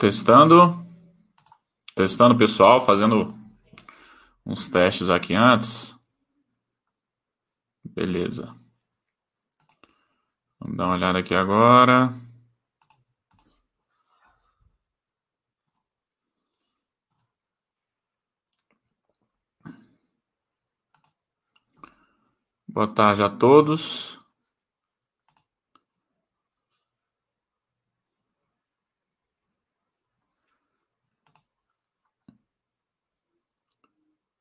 Testando. Testando, pessoal, fazendo uns testes aqui antes. Beleza. Vamos dar uma olhada aqui agora. Boa tarde a todos.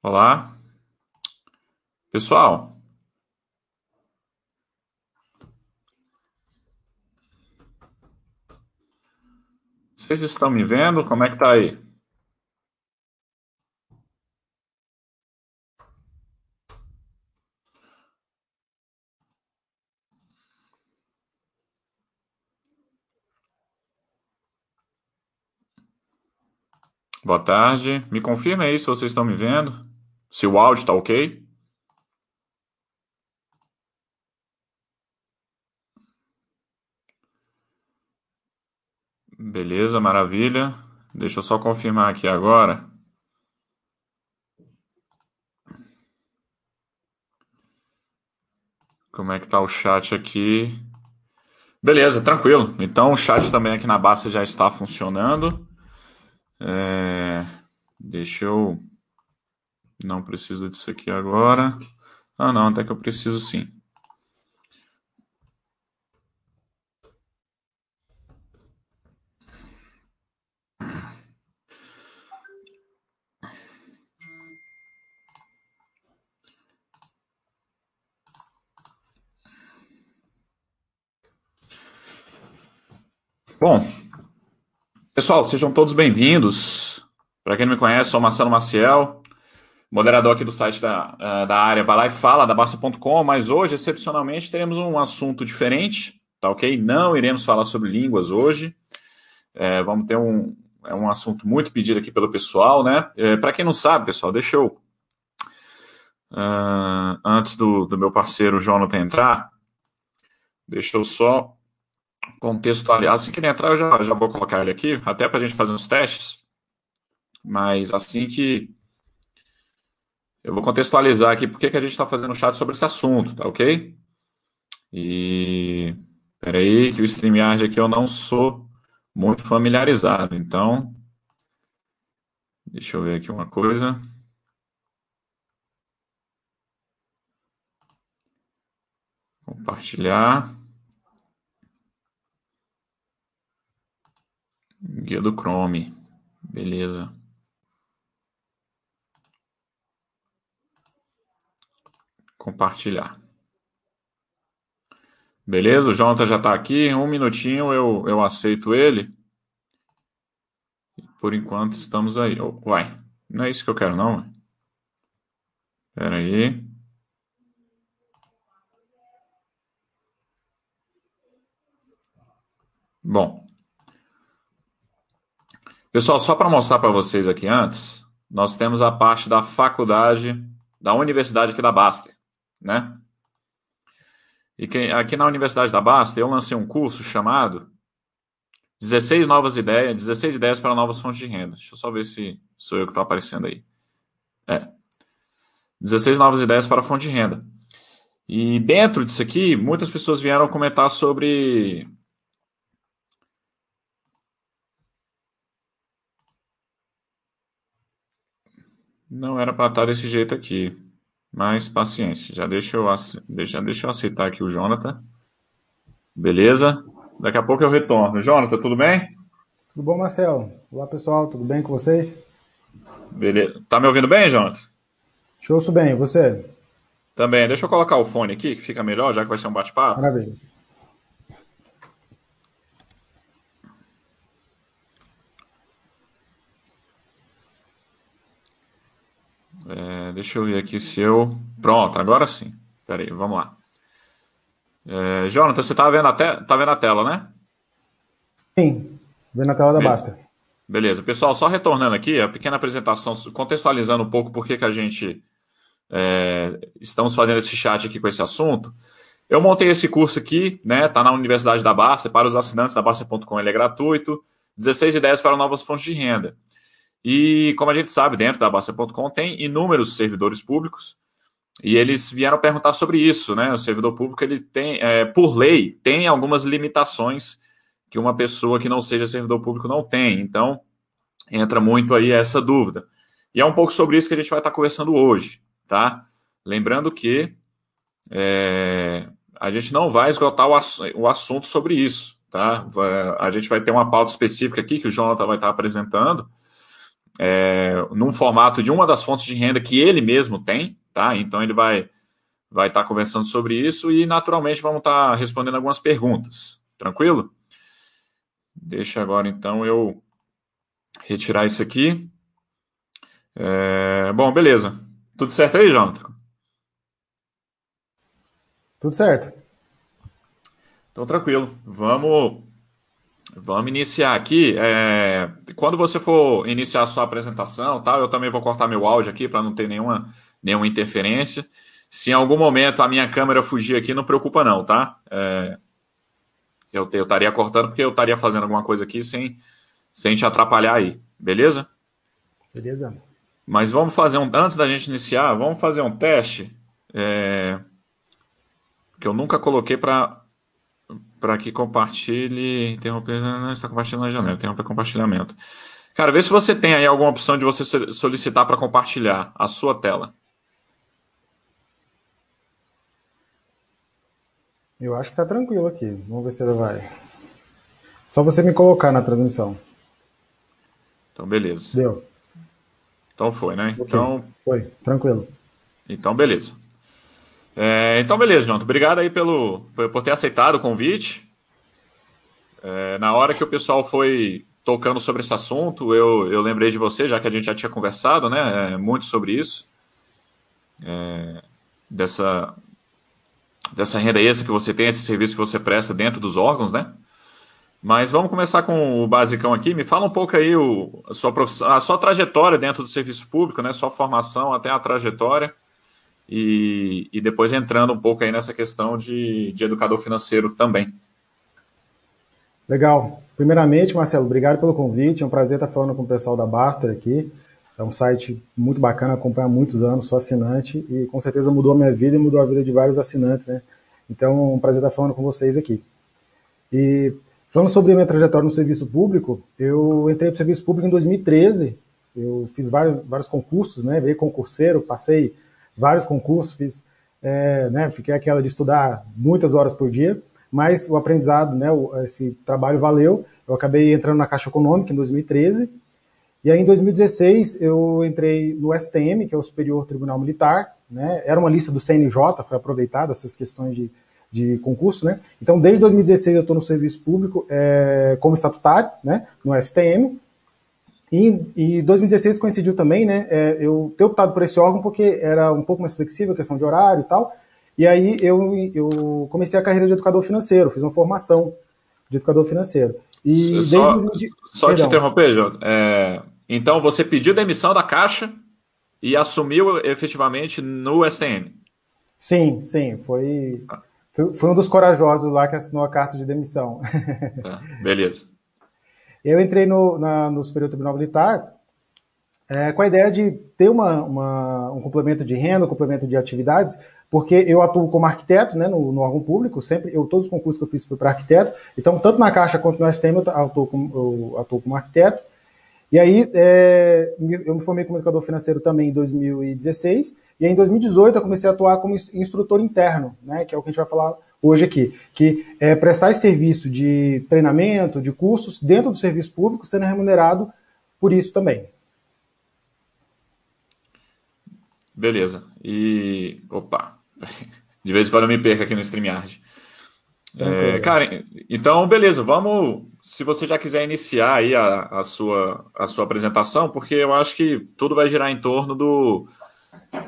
Olá. Pessoal, vocês estão me vendo? Como é que tá aí? Boa tarde. Me confirma aí se vocês estão me vendo. Se o áudio está ok. Beleza, maravilha. Deixa eu só confirmar aqui agora. Como é que tá o chat aqui? Beleza, tranquilo. Então o chat também aqui na base já está funcionando. É... Deixa eu. Não preciso disso aqui agora. Ah, não, até que eu preciso sim. Bom, pessoal, sejam todos bem-vindos. Para quem não me conhece, sou Marcelo Maciel, moderador aqui do site da, da área Vai Lá e Fala, da Basta.com, mas hoje, excepcionalmente, teremos um assunto diferente, tá ok? Não iremos falar sobre línguas hoje. É, vamos ter um, é um assunto muito pedido aqui pelo pessoal, né? É, Para quem não sabe, pessoal, deixa eu. Uh, antes do, do meu parceiro Jonathan entrar, deixa eu só contextualizar. Assim que ele entrar, eu já, já vou colocar ele aqui, até para a gente fazer uns testes. Mas assim que. Eu vou contextualizar aqui porque que a gente está fazendo um chat sobre esse assunto, tá ok? E. Peraí, que o StreamYard aqui eu não sou muito familiarizado, então. Deixa eu ver aqui uma coisa. Compartilhar. Guia do Chrome. Beleza. Compartilhar. Beleza, o Jonathan já está aqui. Um minutinho eu, eu aceito ele. Por enquanto estamos aí. Uai, não é isso que eu quero, não. Espera aí. Bom, Pessoal, só para mostrar para vocês aqui antes, nós temos a parte da faculdade da Universidade aqui da Baster, né? E que, aqui na Universidade da Baster eu lancei um curso chamado 16 novas ideias, 16 ideias para novas fontes de renda. Deixa eu só ver se sou eu que estou aparecendo aí. É. 16 novas ideias para fonte de renda. E dentro disso aqui, muitas pessoas vieram comentar sobre Não era para estar desse jeito aqui. Mas paciência. Já deixa eu, já deixa eu aceitar aqui o Jonathan. Beleza? Daqui a pouco eu retorno. Jonathan, tudo bem? Tudo bom, Marcelo? Olá, pessoal. Tudo bem com vocês? Beleza. Tá me ouvindo bem, Jonathan? Te ouço bem. E você? Também. Deixa eu colocar o fone aqui, que fica melhor, já que vai ser um bate-papo. Maravilha. É, deixa eu ver aqui se eu. Pronto, agora sim. Espera aí, vamos lá. É, Jonathan, você está vendo, a te... tá vendo a tela, né? Sim, vendo a tela da Basta. Beleza. Pessoal, só retornando aqui, a pequena apresentação, contextualizando um pouco por que a gente é, estamos fazendo esse chat aqui com esse assunto. Eu montei esse curso aqui, né? Tá na Universidade da Basta, para os assinantes da Basta.com ele é gratuito. 16 ideias para novas fontes de renda. E, como a gente sabe, dentro da Basta.com tem inúmeros servidores públicos e eles vieram perguntar sobre isso, né? O servidor público, ele tem, é, por lei, tem algumas limitações que uma pessoa que não seja servidor público não tem. Então, entra muito aí essa dúvida. E é um pouco sobre isso que a gente vai estar conversando hoje, tá? Lembrando que é, a gente não vai esgotar o, ass o assunto sobre isso, tá? A gente vai ter uma pauta específica aqui que o Jonathan vai estar apresentando, é, num formato de uma das fontes de renda que ele mesmo tem, tá? Então ele vai vai estar conversando sobre isso e naturalmente vamos estar respondendo algumas perguntas. Tranquilo? Deixa agora então eu retirar isso aqui. É, bom, beleza. Tudo certo aí, Jonathan? Tudo certo. Então, tranquilo. Vamos, vamos iniciar aqui. É, quando você for iniciar a sua apresentação, tá, eu também vou cortar meu áudio aqui para não ter nenhuma, nenhuma interferência. Se em algum momento a minha câmera fugir aqui, não preocupa não, tá? É, eu, eu estaria cortando porque eu estaria fazendo alguma coisa aqui sem, sem te atrapalhar aí, beleza? Beleza. Mas vamos fazer um. Antes da gente iniciar, vamos fazer um teste. É, que eu nunca coloquei para para que compartilhe. Interromper. Não está compartilhando na janela. Interromper compartilhamento. Cara, vê se você tem aí alguma opção de você solicitar para compartilhar a sua tela. Eu acho que está tranquilo aqui. Vamos ver se ele vai. Só você me colocar na transmissão. Então, beleza. Deu. Então foi, né? Okay. Então. Foi, tranquilo. Então, beleza. É, então, beleza, Jonathan. Obrigado aí pelo, por ter aceitado o convite. É, na hora que o pessoal foi tocando sobre esse assunto, eu, eu lembrei de você, já que a gente já tinha conversado, né? É, muito sobre isso. É, dessa, dessa renda extra que você tem, esse serviço que você presta dentro dos órgãos, né? Mas vamos começar com o basicão aqui. Me fala um pouco aí o, a, sua a sua trajetória dentro do serviço público, né? Sua formação até a trajetória. E, e depois entrando um pouco aí nessa questão de, de educador financeiro também. Legal. Primeiramente, Marcelo, obrigado pelo convite. É um prazer estar falando com o pessoal da Baster aqui. É um site muito bacana, acompanho há muitos anos, sou assinante e com certeza mudou a minha vida e mudou a vida de vários assinantes, né? Então, é um prazer estar falando com vocês aqui. E falando sobre a minha trajetória no serviço público, eu entrei para o serviço público em 2013. Eu fiz vários, vários concursos, né? Virei concurseiro, passei vários concursos, fiz, é, né? Fiquei aquela de estudar muitas horas por dia, mas o aprendizado, né? Esse trabalho valeu. Eu acabei entrando na Caixa Econômica em 2013 e aí, em 2016, eu entrei no STM, que é o Superior Tribunal Militar, né? Era uma lista do CNJ, foi aproveitada essas questões de, de concurso, né? Então, desde 2016 eu estou no serviço público é, como estatutário, né? No STM. E em 2016 coincidiu também, né? É, eu ter optado por esse órgão porque era um pouco mais flexível, questão de horário e tal. E aí eu, eu comecei a carreira de educador financeiro, fiz uma formação de educador financeiro. E só, só te interromper, João. É, então você pediu demissão da Caixa e assumiu efetivamente no STM? Sim, sim. Foi, ah. foi, foi, um dos corajosos lá que assinou a carta de demissão. É, beleza. Eu entrei no, na, no Superior Tribunal Militar é, com a ideia de ter uma, uma, um complemento de renda, um complemento de atividades, porque eu atuo como arquiteto né, no, no órgão público, sempre, eu, todos os concursos que eu fiz foi para arquiteto, então tanto na Caixa quanto no STM eu atuo como, eu atuo como arquiteto, e aí é, eu me formei como educador financeiro também em 2016, e aí em 2018 eu comecei a atuar como instrutor interno, né, que é o que a gente vai falar hoje aqui, que é prestar esse serviço de treinamento, de cursos dentro do serviço público, sendo remunerado por isso também. Beleza. E. Opa! De vez em quando eu me perco aqui no StreamYard. É, cara, então beleza, vamos. Se você já quiser iniciar aí a, a, sua, a sua apresentação, porque eu acho que tudo vai girar em torno do,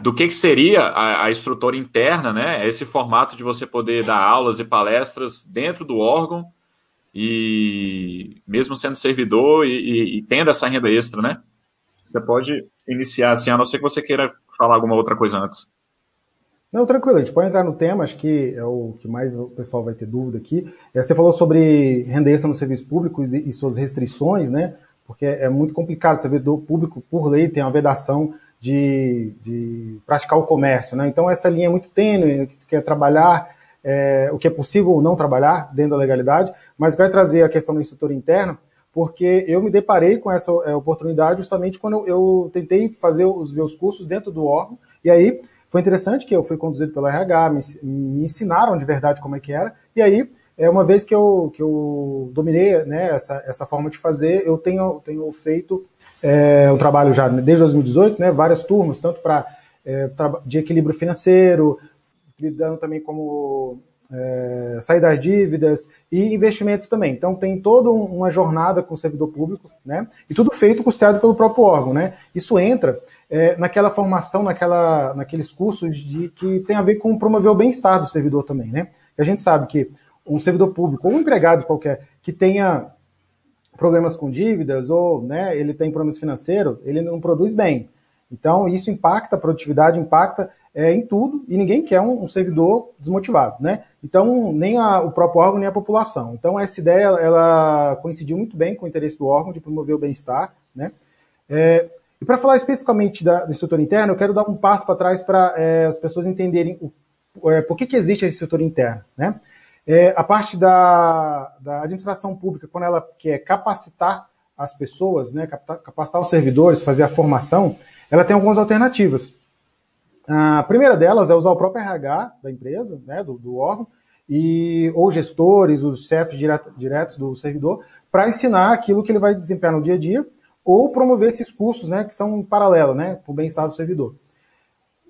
do que, que seria a, a estrutura interna, né? Esse formato de você poder dar aulas e palestras dentro do órgão e mesmo sendo servidor e, e, e tendo essa renda extra, né? Você pode iniciar assim, a não ser que você queira falar alguma outra coisa antes. Não, tranquilo, a gente pode entrar no tema, acho que é o que mais o pessoal vai ter dúvida aqui. É, você falou sobre renda extra no serviço público e suas restrições, né? Porque é muito complicado, o servidor público, por lei, tem uma vedação de, de praticar o comércio, né? Então essa linha é muito tênue, que quer trabalhar é, o que é possível ou não trabalhar dentro da legalidade, mas vai trazer a questão do instrutor interno, porque eu me deparei com essa é, oportunidade justamente quando eu, eu, tentei fazer os meus cursos dentro do órgão, e aí foi interessante que eu fui conduzido pelo RH, me, me ensinaram de verdade como é que era, e aí, é uma vez que eu, que eu dominei né, essa, essa forma de fazer, eu tenho, tenho feito é, um trabalho já desde 2018, né, várias turmas, tanto para é, de equilíbrio financeiro, lidando também como é, sair das dívidas e investimentos também. Então tem toda uma jornada com o servidor público, né? E tudo feito custeado pelo próprio órgão, né? Isso entra é, naquela formação, naquela, naqueles cursos de, que tem a ver com promover o bem-estar do servidor também, né? a gente sabe que um servidor público ou um empregado qualquer que tenha problemas com dívidas ou né, ele tem problemas financeiros, ele não produz bem. Então, isso impacta a produtividade, impacta é, em tudo, e ninguém quer um, um servidor desmotivado, né? Então, nem a, o próprio órgão, nem a população. Então, essa ideia, ela coincidiu muito bem com o interesse do órgão de promover o bem-estar, né? É, e para falar especificamente da, do instrutor interno, eu quero dar um passo para trás para é, as pessoas entenderem o, é, por que, que existe esse instrutor interno, né? É, a parte da, da administração pública, quando ela quer capacitar as pessoas, né, capacitar os servidores, fazer a formação, ela tem algumas alternativas. A primeira delas é usar o próprio RH da empresa, né, do, do órgão, e, ou gestores, os chefes direto, diretos do servidor, para ensinar aquilo que ele vai desempenhar no dia a dia, ou promover esses cursos né, que são em paralelo, né, para o bem-estar do servidor.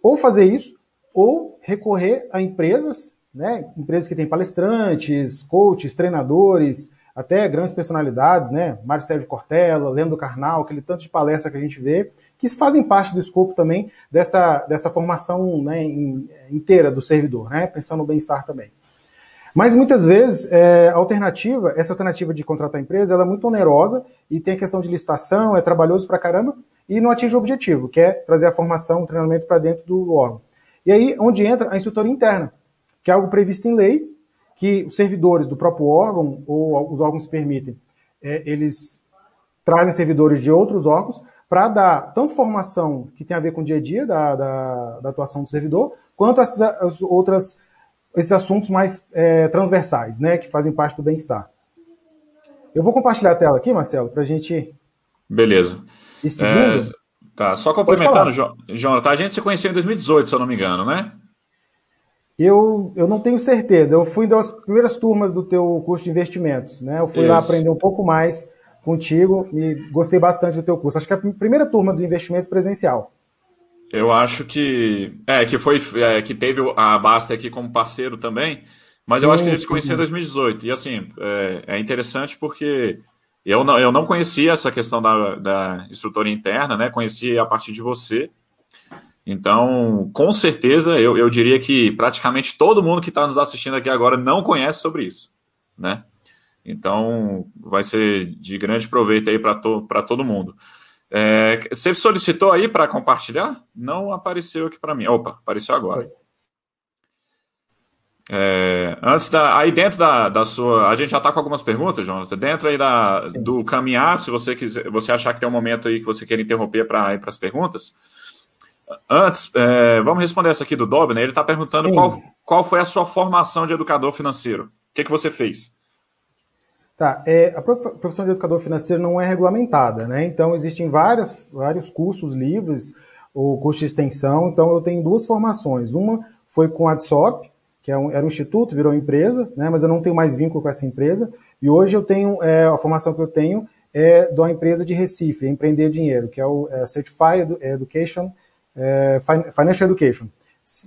Ou fazer isso, ou recorrer a empresas, né, empresas que têm palestrantes, coaches, treinadores, até grandes personalidades, né? Mário Sérgio Cortella, Leandro Carnal, aquele tanto de palestra que a gente vê, que fazem parte do escopo também dessa, dessa formação né, inteira do servidor, né? Pensando no bem-estar também. Mas muitas vezes é, a alternativa, essa alternativa de contratar a empresa, ela é muito onerosa e tem a questão de licitação, é trabalhoso pra caramba e não atinge o objetivo, que é trazer a formação, o treinamento para dentro do órgão. E aí onde entra a instrutora interna, que é algo previsto em lei, que os servidores do próprio órgão, ou os órgãos permitem, é, eles trazem servidores de outros órgãos para dar tanto formação que tem a ver com o dia a dia da, da, da atuação do servidor, quanto essas, as outras, esses assuntos mais é, transversais, né, que fazem parte do bem-estar. Eu vou compartilhar a tela aqui, Marcelo, para a gente. Beleza. E segundo. É, tá, só complementando, Jonathan, a gente se conheceu em 2018, se eu não me engano, né? Eu, eu não tenho certeza. Eu fui das primeiras turmas do teu curso de investimentos, né? Eu fui Isso. lá aprender um pouco mais contigo e gostei bastante do teu curso. Acho que é a primeira turma do investimentos presencial. Eu acho que é que foi é, que teve a Basta aqui como parceiro também, mas sim, eu acho que a gente se conheceu em 2018 e assim é, é, interessante porque eu não, eu não conhecia essa questão da, da instrutora interna, né? Conheci a partir de você então, com certeza, eu, eu diria que praticamente todo mundo que está nos assistindo aqui agora não conhece sobre isso, né? Então, vai ser de grande proveito aí para to, todo mundo. É, você solicitou aí para compartilhar? Não apareceu aqui para mim. Opa, apareceu agora. É, antes da. Aí dentro da, da sua. A gente já está com algumas perguntas, Jonathan. Dentro aí da, do caminhar, se você quiser, você achar que tem um momento aí que você quer interromper para ir para as perguntas, Antes, é, vamos responder essa aqui do Dobner. Né? Ele está perguntando qual, qual foi a sua formação de educador financeiro. O que, que você fez? Tá, é, a profissão de educador financeiro não é regulamentada, né? Então, existem várias, vários cursos livres, ou curso de extensão. Então, eu tenho duas formações. Uma foi com a ADSOP, que é era um instituto, virou empresa, né? Mas eu não tenho mais vínculo com essa empresa. E hoje eu tenho, é, a formação que eu tenho é da empresa de Recife, Empreender Dinheiro, que é o é, Certified Education é, Financial Education,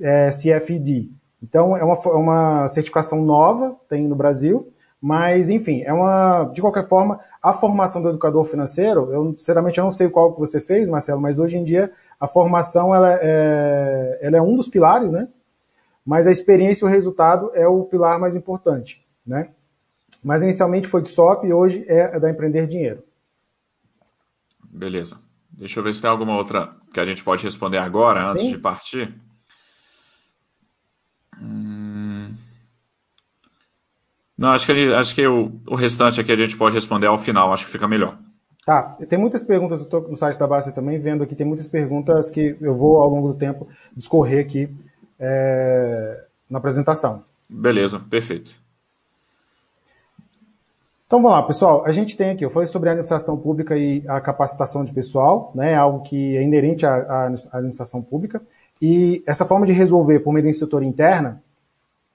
é, CFD. Então, é uma, é uma certificação nova, tem no Brasil, mas, enfim, é uma, de qualquer forma, a formação do educador financeiro, eu, sinceramente, eu não sei qual que você fez, Marcelo, mas hoje em dia a formação, ela é, ela é um dos pilares, né? Mas a experiência e o resultado é o pilar mais importante, né? Mas inicialmente foi de SOP e hoje é da Empreender Dinheiro. Beleza. Deixa eu ver se tem alguma outra que a gente pode responder agora, Sim. antes de partir. Hum... Não, acho que, acho que o, o restante aqui a gente pode responder ao final, acho que fica melhor. Tá, tem muitas perguntas, eu estou no site da base também vendo aqui, tem muitas perguntas que eu vou ao longo do tempo discorrer aqui é, na apresentação. Beleza, perfeito. Então vamos lá, pessoal. A gente tem aqui, eu falei sobre a administração pública e a capacitação de pessoal, né? Algo que é inerente à, à administração pública. E essa forma de resolver por meio da instrutora interna,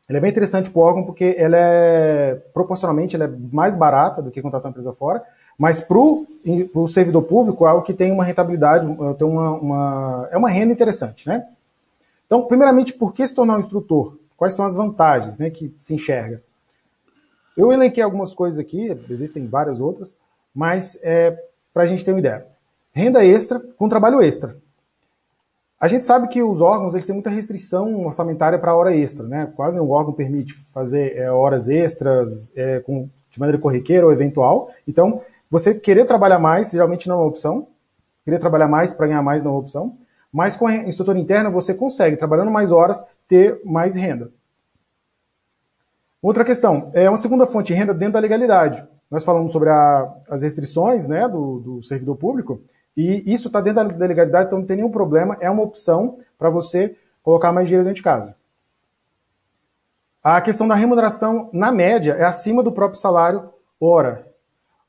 ela é bem interessante para o órgão porque ela é proporcionalmente ela é mais barata do que contratar uma empresa fora, mas para o servidor público é algo que tem uma rentabilidade, tem uma, uma, é uma renda interessante, né? Então, primeiramente, por que se tornar um instrutor? Quais são as vantagens né, que se enxerga? Eu elenquei algumas coisas aqui, existem várias outras, mas é, para a gente ter uma ideia. Renda extra com trabalho extra. A gente sabe que os órgãos eles têm muita restrição orçamentária para hora extra, né? Quase nenhum órgão permite fazer é, horas extras é, com, de maneira corriqueira ou eventual. Então, você querer trabalhar mais geralmente não é uma opção. Querer trabalhar mais para ganhar mais não é uma opção. Mas com a instrutora interna você consegue, trabalhando mais horas, ter mais renda. Outra questão, é uma segunda fonte de renda dentro da legalidade. Nós falamos sobre a, as restrições né, do, do, servidor público, e isso está dentro da legalidade, então não tem nenhum problema, é uma opção para você colocar mais dinheiro dentro de casa. A questão da remuneração, na média, é acima do próprio salário hora.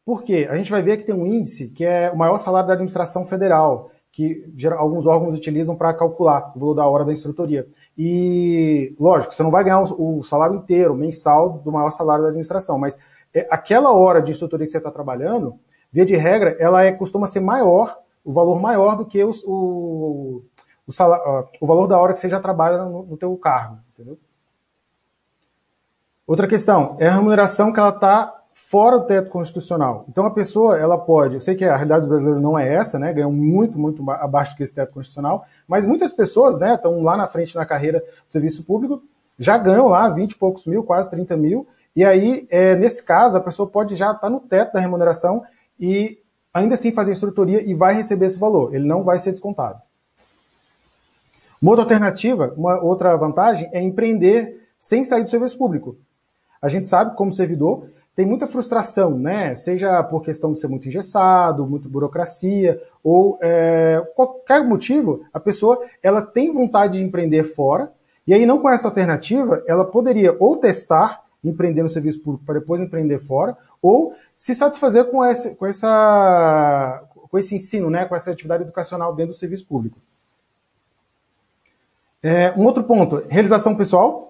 Por quê? A gente vai ver que tem um índice que é o maior salário da administração federal, que alguns órgãos utilizam para calcular o valor da hora da instrutoria. E, lógico, você não vai ganhar o salário inteiro, mensal, do maior salário da administração, mas é, aquela hora de instrutoria que você está trabalhando, via de regra, ela é, costuma ser maior, o valor maior do que os, o, o, salário, o valor da hora que você já trabalha no, no teu cargo, entendeu? Outra questão é a remuneração que ela está fora do teto constitucional. Então a pessoa, ela pode, eu sei que a realidade dos brasileiros não é essa, né, ganham muito, muito abaixo desse teto constitucional, mas muitas pessoas, né, estão lá na frente na carreira do serviço público, já ganham lá 20 e poucos mil, quase 30 mil, e aí, é, nesse caso, a pessoa pode já estar tá no teto da remuneração e ainda assim fazer instrutoria e vai receber esse valor, ele não vai ser descontado. Uma outra alternativa, uma outra vantagem é empreender sem sair do serviço público. A gente sabe, como servidor, tem muita frustração, né? Seja por questão de ser muito engessado, muito burocracia, ou é, qualquer motivo, a pessoa ela tem vontade de empreender fora, e aí não com essa alternativa, ela poderia ou testar, empreender no serviço público para depois empreender fora, ou se satisfazer com esse, com essa, com esse ensino, né? Com essa atividade educacional dentro do serviço público. É, um outro ponto, realização pessoal,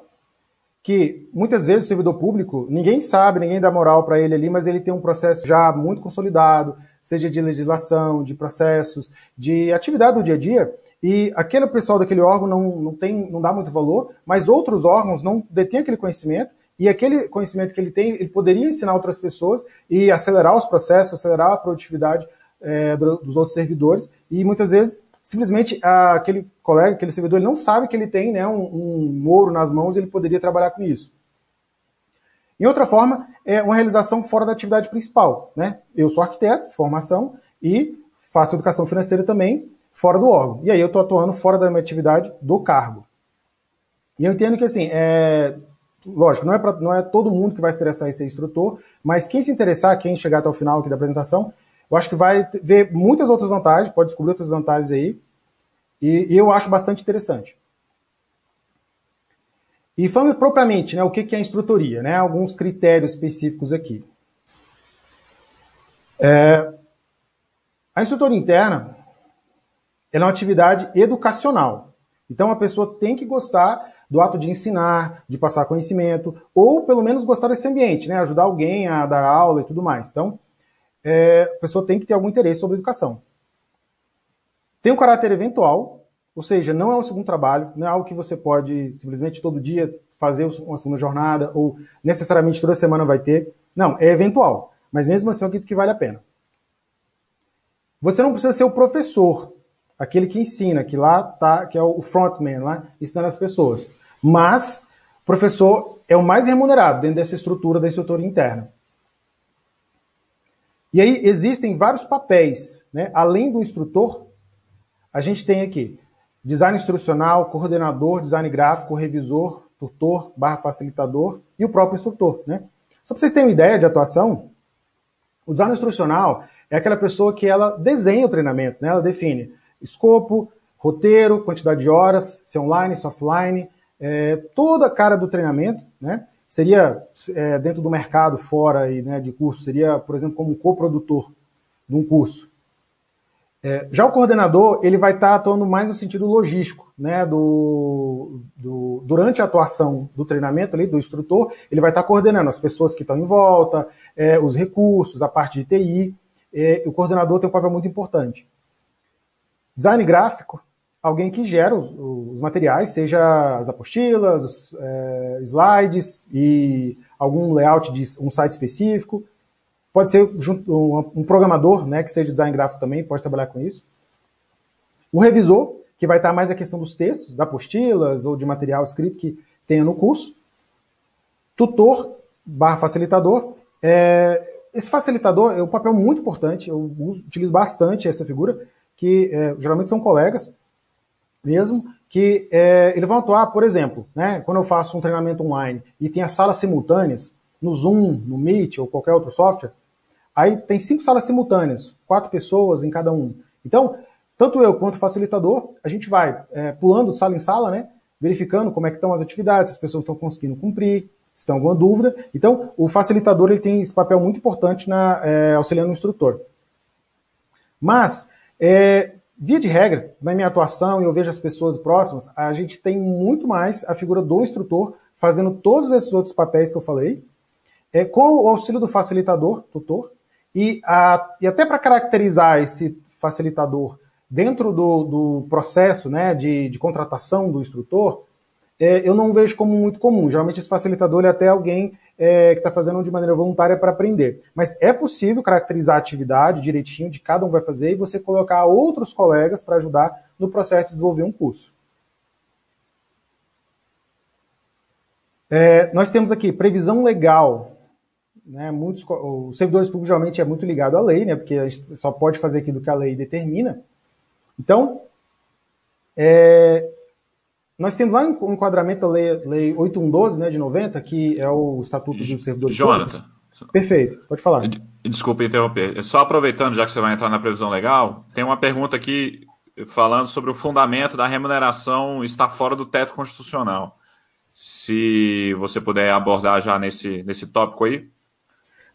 que muitas vezes o servidor público, ninguém sabe, ninguém dá moral para ele ali, mas ele tem um processo já muito consolidado, seja de legislação, de processos, de atividade do dia a dia, e aquele pessoal daquele órgão não, não, tem, não dá muito valor, mas outros órgãos não detêm aquele conhecimento, e aquele conhecimento que ele tem, ele poderia ensinar outras pessoas e acelerar os processos, acelerar a produtividade é, dos outros servidores, e muitas vezes simplesmente ah, aquele colega, aquele servidor, ele não sabe que ele tem né, um, um nas mãos e ele poderia trabalhar com isso. E outra forma é uma realização fora da atividade principal. Né? Eu sou arquiteto, formação, e faço educação financeira também fora do órgão. E aí eu estou atuando fora da minha atividade do cargo. E eu entendo que, assim, é, lógico, não é, pra, não é todo mundo que vai se interessar em ser instrutor, mas quem se interessar, quem chegar até o final aqui da apresentação, eu acho que vai ver muitas outras vantagens, pode descobrir outras vantagens aí, e, e eu acho bastante interessante. E falando propriamente, né, o que é a instrutoria, né, alguns critérios específicos aqui. É, a instrutoria interna é uma atividade educacional. Então a pessoa tem que gostar do ato de ensinar, de passar conhecimento, ou pelo menos gostar desse ambiente, né, ajudar alguém a dar aula e tudo mais. Então, é, a pessoa tem que ter algum interesse sobre educação. Tem um caráter eventual, ou seja, não é um segundo trabalho, não é algo que você pode simplesmente todo dia fazer uma segunda jornada, ou necessariamente toda semana vai ter. Não, é eventual. Mas mesmo assim eu acredito que vale a pena. Você não precisa ser o professor, aquele que ensina, que lá tá, que é o frontman lá, ensinando as pessoas. Mas o professor é o mais remunerado dentro dessa estrutura da estrutura interna. E aí existem vários papéis, né? Além do instrutor, a gente tem aqui design instrucional, coordenador, design gráfico, revisor, tutor barra facilitador e o próprio instrutor. Né? Só para vocês terem uma ideia de atuação, o design instrucional é aquela pessoa que ela desenha o treinamento, né? ela define escopo, roteiro, quantidade de horas, se é online, se é offline, é, toda a cara do treinamento, né? Seria é, dentro do mercado, fora aí, né, de curso, seria, por exemplo, como um coprodutor de um curso. É, já o coordenador, ele vai estar tá atuando mais no sentido logístico, né, do, do, durante a atuação do treinamento ali, do instrutor, ele vai estar tá coordenando as pessoas que estão em volta, é, os recursos, a parte de TI, é, o coordenador tem um papel muito importante. Design gráfico, alguém que gera os, os materiais, seja as apostilas, os é, slides e algum layout de um site específico. Pode ser um, um programador, né, que seja design gráfico também, pode trabalhar com isso. O revisor, que vai estar mais a questão dos textos, da apostilas ou de material escrito que tenha no curso. Tutor barra facilitador. É, esse facilitador é um papel muito importante, eu uso, utilizo bastante essa figura, que é, geralmente são colegas, mesmo, que é, eles vão atuar, por exemplo, né, quando eu faço um treinamento online e tem as salas simultâneas, no Zoom, no Meet ou qualquer outro software, aí tem cinco salas simultâneas, quatro pessoas em cada um. Então, tanto eu quanto o facilitador, a gente vai é, pulando de sala em sala, né, verificando como é que estão as atividades, se as pessoas estão conseguindo cumprir, se tem alguma dúvida. Então, o facilitador ele tem esse papel muito importante na é, auxiliando o instrutor. Mas, é, Via de regra, na minha atuação, e eu vejo as pessoas próximas, a gente tem muito mais a figura do instrutor fazendo todos esses outros papéis que eu falei, é, com o auxílio do facilitador, tutor, e, a, e até para caracterizar esse facilitador dentro do, do processo né, de, de contratação do instrutor, é, eu não vejo como muito comum. Geralmente esse facilitador é até alguém é, que está fazendo de maneira voluntária para aprender. Mas é possível caracterizar a atividade direitinho de cada um vai fazer e você colocar outros colegas para ajudar no processo de desenvolver um curso. É, nós temos aqui previsão legal. Né, muitos, os servidores públicos geralmente é muito ligado à lei, né, porque a gente só pode fazer aquilo que a lei determina. Então, é, nós temos lá um enquadramento da lei, lei 8112, né, de 90, que é o Estatuto dos Servidores Jonathan. Públicos. Perfeito, pode falar. Desculpe interromper. Só aproveitando, já que você vai entrar na previsão legal, tem uma pergunta aqui falando sobre o fundamento da remuneração estar fora do teto constitucional. Se você puder abordar já nesse, nesse tópico aí.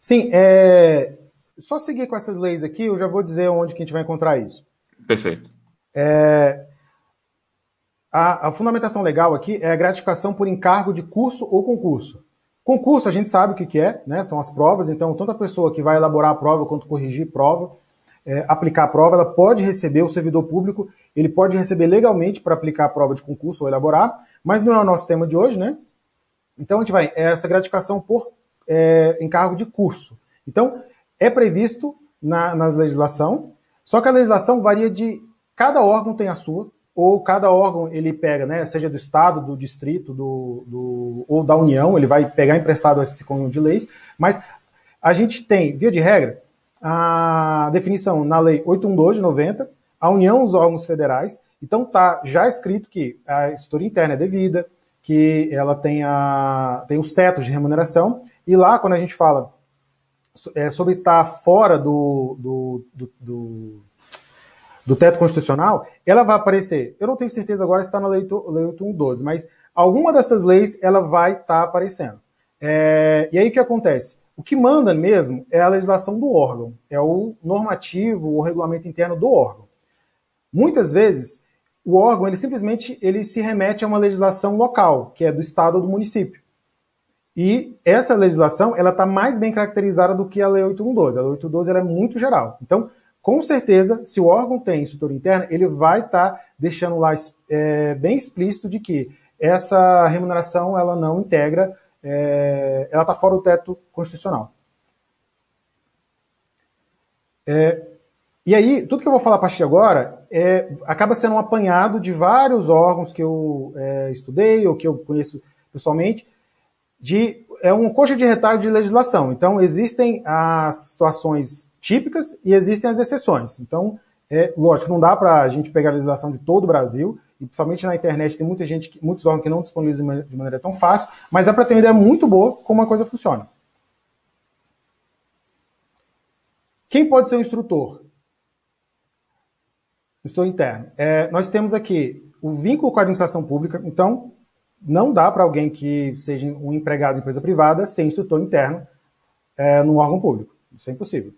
Sim, é... só seguir com essas leis aqui, eu já vou dizer onde que a gente vai encontrar isso. Perfeito. É... A, a, fundamentação legal aqui é a gratificação por encargo de curso ou concurso. Concurso a gente sabe o que, que é, né? São as provas, então tanto a pessoa que vai elaborar a prova quanto corrigir prova, é, aplicar a prova, ela pode receber, o servidor público, ele pode receber legalmente para aplicar a prova de concurso ou elaborar, mas não é o nosso tema de hoje, né? Então a gente vai, é essa gratificação por é, encargo de curso. Então, é previsto na, na legislação, só que a legislação varia de. Cada órgão tem a sua, ou cada órgão ele pega, né, seja do Estado, do Distrito, do, do, ou da União, ele vai pegar emprestado esse conjunto de leis, mas a gente tem, via de regra, a definição na Lei 812 de 90, a União, os órgãos federais, então tá já escrito que a estrutura interna é devida, que ela tem, a, tem os tetos de remuneração, e lá quando a gente fala é, sobre estar tá fora do, do, do, do do teto constitucional, ela vai aparecer. Eu não tenho certeza agora se está na lei, lei 8112, mas alguma dessas leis ela vai estar tá aparecendo. É, e aí o que acontece? O que manda mesmo é a legislação do órgão, é o normativo, o regulamento interno do órgão. Muitas vezes, o órgão ele simplesmente ele se remete a uma legislação local, que é do estado ou do município. E essa legislação ela está mais bem caracterizada do que a Lei 8112. A Lei 8112 ela é muito geral. Então, com certeza, se o órgão tem estrutura interna, ele vai estar tá deixando lá é, bem explícito de que essa remuneração ela não integra, é, ela está fora do teto constitucional. É, e aí, tudo que eu vou falar a partir de agora é, acaba sendo um apanhado de vários órgãos que eu é, estudei ou que eu conheço pessoalmente, de, é um coxa de retalho de legislação. Então, existem as situações típicas e existem as exceções. Então, é lógico, não dá para a gente pegar a legislação de todo o Brasil e principalmente na internet tem muita gente, muitos órgãos que não disponibilizam de maneira tão fácil, mas dá para ter uma ideia muito boa como a coisa funciona. Quem pode ser o instrutor? Instrutor interno. É, nós temos aqui o vínculo com a administração pública, então não dá para alguém que seja um empregado de empresa privada ser instrutor interno é, no órgão público. Isso é impossível.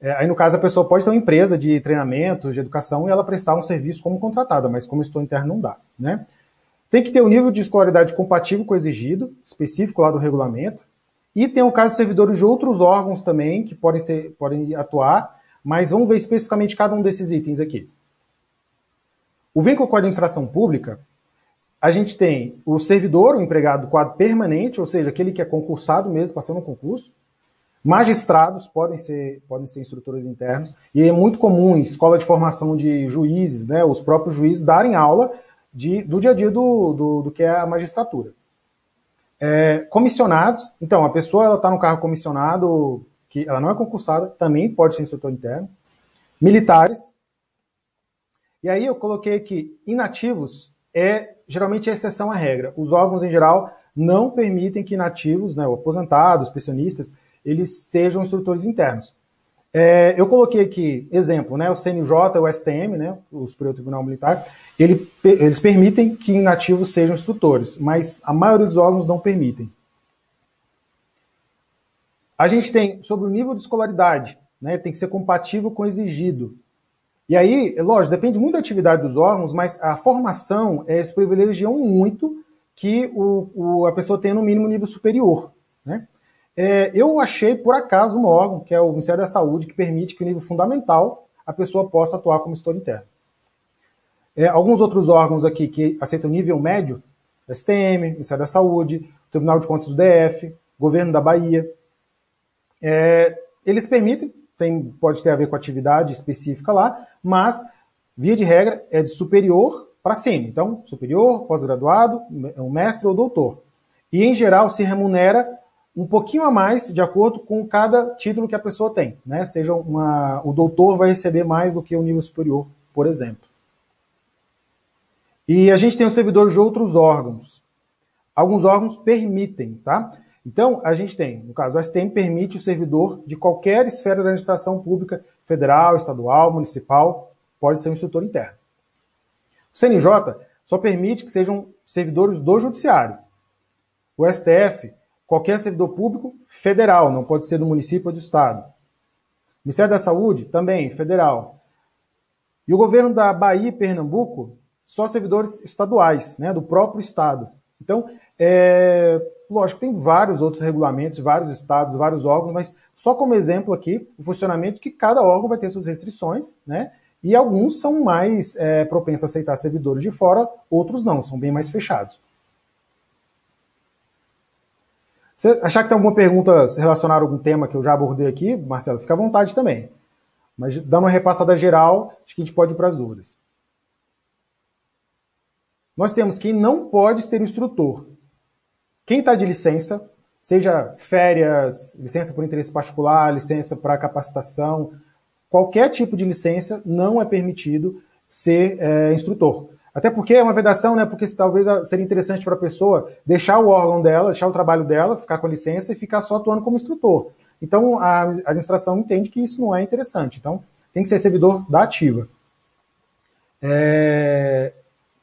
É, aí, no caso, a pessoa pode ter uma empresa de treinamento, de educação, e ela prestar um serviço como contratada, mas como instrutor interno não dá. Né? Tem que ter um nível de escolaridade compatível com o exigido, específico lá do regulamento, e tem o caso de servidores de outros órgãos também que podem, ser, podem atuar, mas vamos ver especificamente cada um desses itens aqui. O vínculo com a administração pública, a gente tem o servidor, o empregado quadro permanente, ou seja, aquele que é concursado mesmo, passou no concurso. Magistrados podem ser, podem ser instrutores internos, e é muito comum em escola de formação de juízes, né, os próprios juízes darem aula de, do dia a dia do, do, do que é a magistratura. É, comissionados, então, a pessoa está no carro comissionado, que ela não é concursada, também pode ser instrutor interno. Militares. E aí eu coloquei aqui, inativos é geralmente é exceção à regra. Os órgãos, em geral, não permitem que inativos, né, aposentados, pensionistas, eles sejam instrutores internos. É, eu coloquei aqui exemplo, né, o CNJ, o STM, né, o Superior Tribunal Militar, ele, eles permitem que inativos sejam instrutores, mas a maioria dos órgãos não permitem. A gente tem sobre o nível de escolaridade, né, tem que ser compatível com o exigido. E aí, é lógico, depende muito da atividade dos órgãos, mas a formação, é, eles privilegiam muito que o, o, a pessoa tenha no mínimo nível superior. Né? É, eu achei, por acaso, um órgão, que é o Ministério da Saúde, que permite que, no nível fundamental, a pessoa possa atuar como gestor interno. É, alguns outros órgãos aqui que aceitam nível médio, STM, Ministério da Saúde, Tribunal de Contas do DF, Governo da Bahia, é, eles permitem, tem, pode ter a ver com atividade específica lá, mas, via de regra, é de superior para cima. Então, superior, pós-graduado, um mestre ou doutor. E, em geral, se remunera um pouquinho a mais de acordo com cada título que a pessoa tem. Né? Seja uma, o doutor vai receber mais do que o nível superior, por exemplo. E a gente tem os servidores de outros órgãos. Alguns órgãos permitem, tá? Então, a gente tem, no caso, o STM permite o servidor de qualquer esfera da administração pública, federal, estadual, municipal, pode ser um instrutor interno. O CNJ só permite que sejam servidores do judiciário. O STF Qualquer servidor público federal, não pode ser do município ou do estado. Ministério da Saúde, também, federal. E o governo da Bahia e Pernambuco, só servidores estaduais, né, do próprio estado. Então, é, lógico, tem vários outros regulamentos, vários estados, vários órgãos, mas só como exemplo aqui, o funcionamento que cada órgão vai ter suas restrições, né? E alguns são mais é, propensos a aceitar servidores de fora, outros não, são bem mais fechados. Se achar que tem alguma pergunta relacionada a algum tema que eu já abordei aqui, Marcelo, fica à vontade também. Mas dando uma repassada geral, acho que a gente pode ir para as dúvidas. Nós temos quem não pode ser instrutor. Quem está de licença, seja férias, licença por interesse particular, licença para capacitação, qualquer tipo de licença não é permitido ser é, instrutor. Até porque é uma vedação, né? Porque talvez seria interessante para a pessoa deixar o órgão dela, deixar o trabalho dela, ficar com a licença e ficar só atuando como instrutor. Então a administração entende que isso não é interessante. Então tem que ser servidor da ativa. É...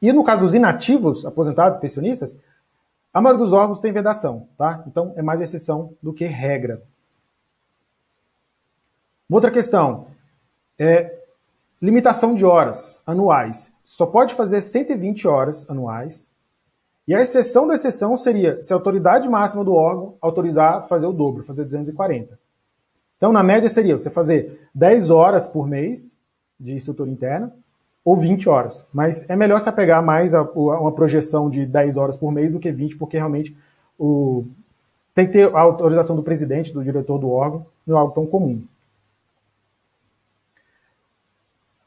E no caso dos inativos, aposentados, pensionistas, a maioria dos órgãos tem vedação, tá? Então é mais exceção do que regra. Uma outra questão é limitação de horas anuais só pode fazer 120 horas anuais. E a exceção da exceção seria se a autoridade máxima do órgão autorizar fazer o dobro, fazer 240. Então, na média, seria você fazer 10 horas por mês de estrutura interna ou 20 horas. Mas é melhor se apegar mais a, a uma projeção de 10 horas por mês do que 20, porque realmente o, tem que ter a autorização do presidente, do diretor do órgão, não é algo tão comum.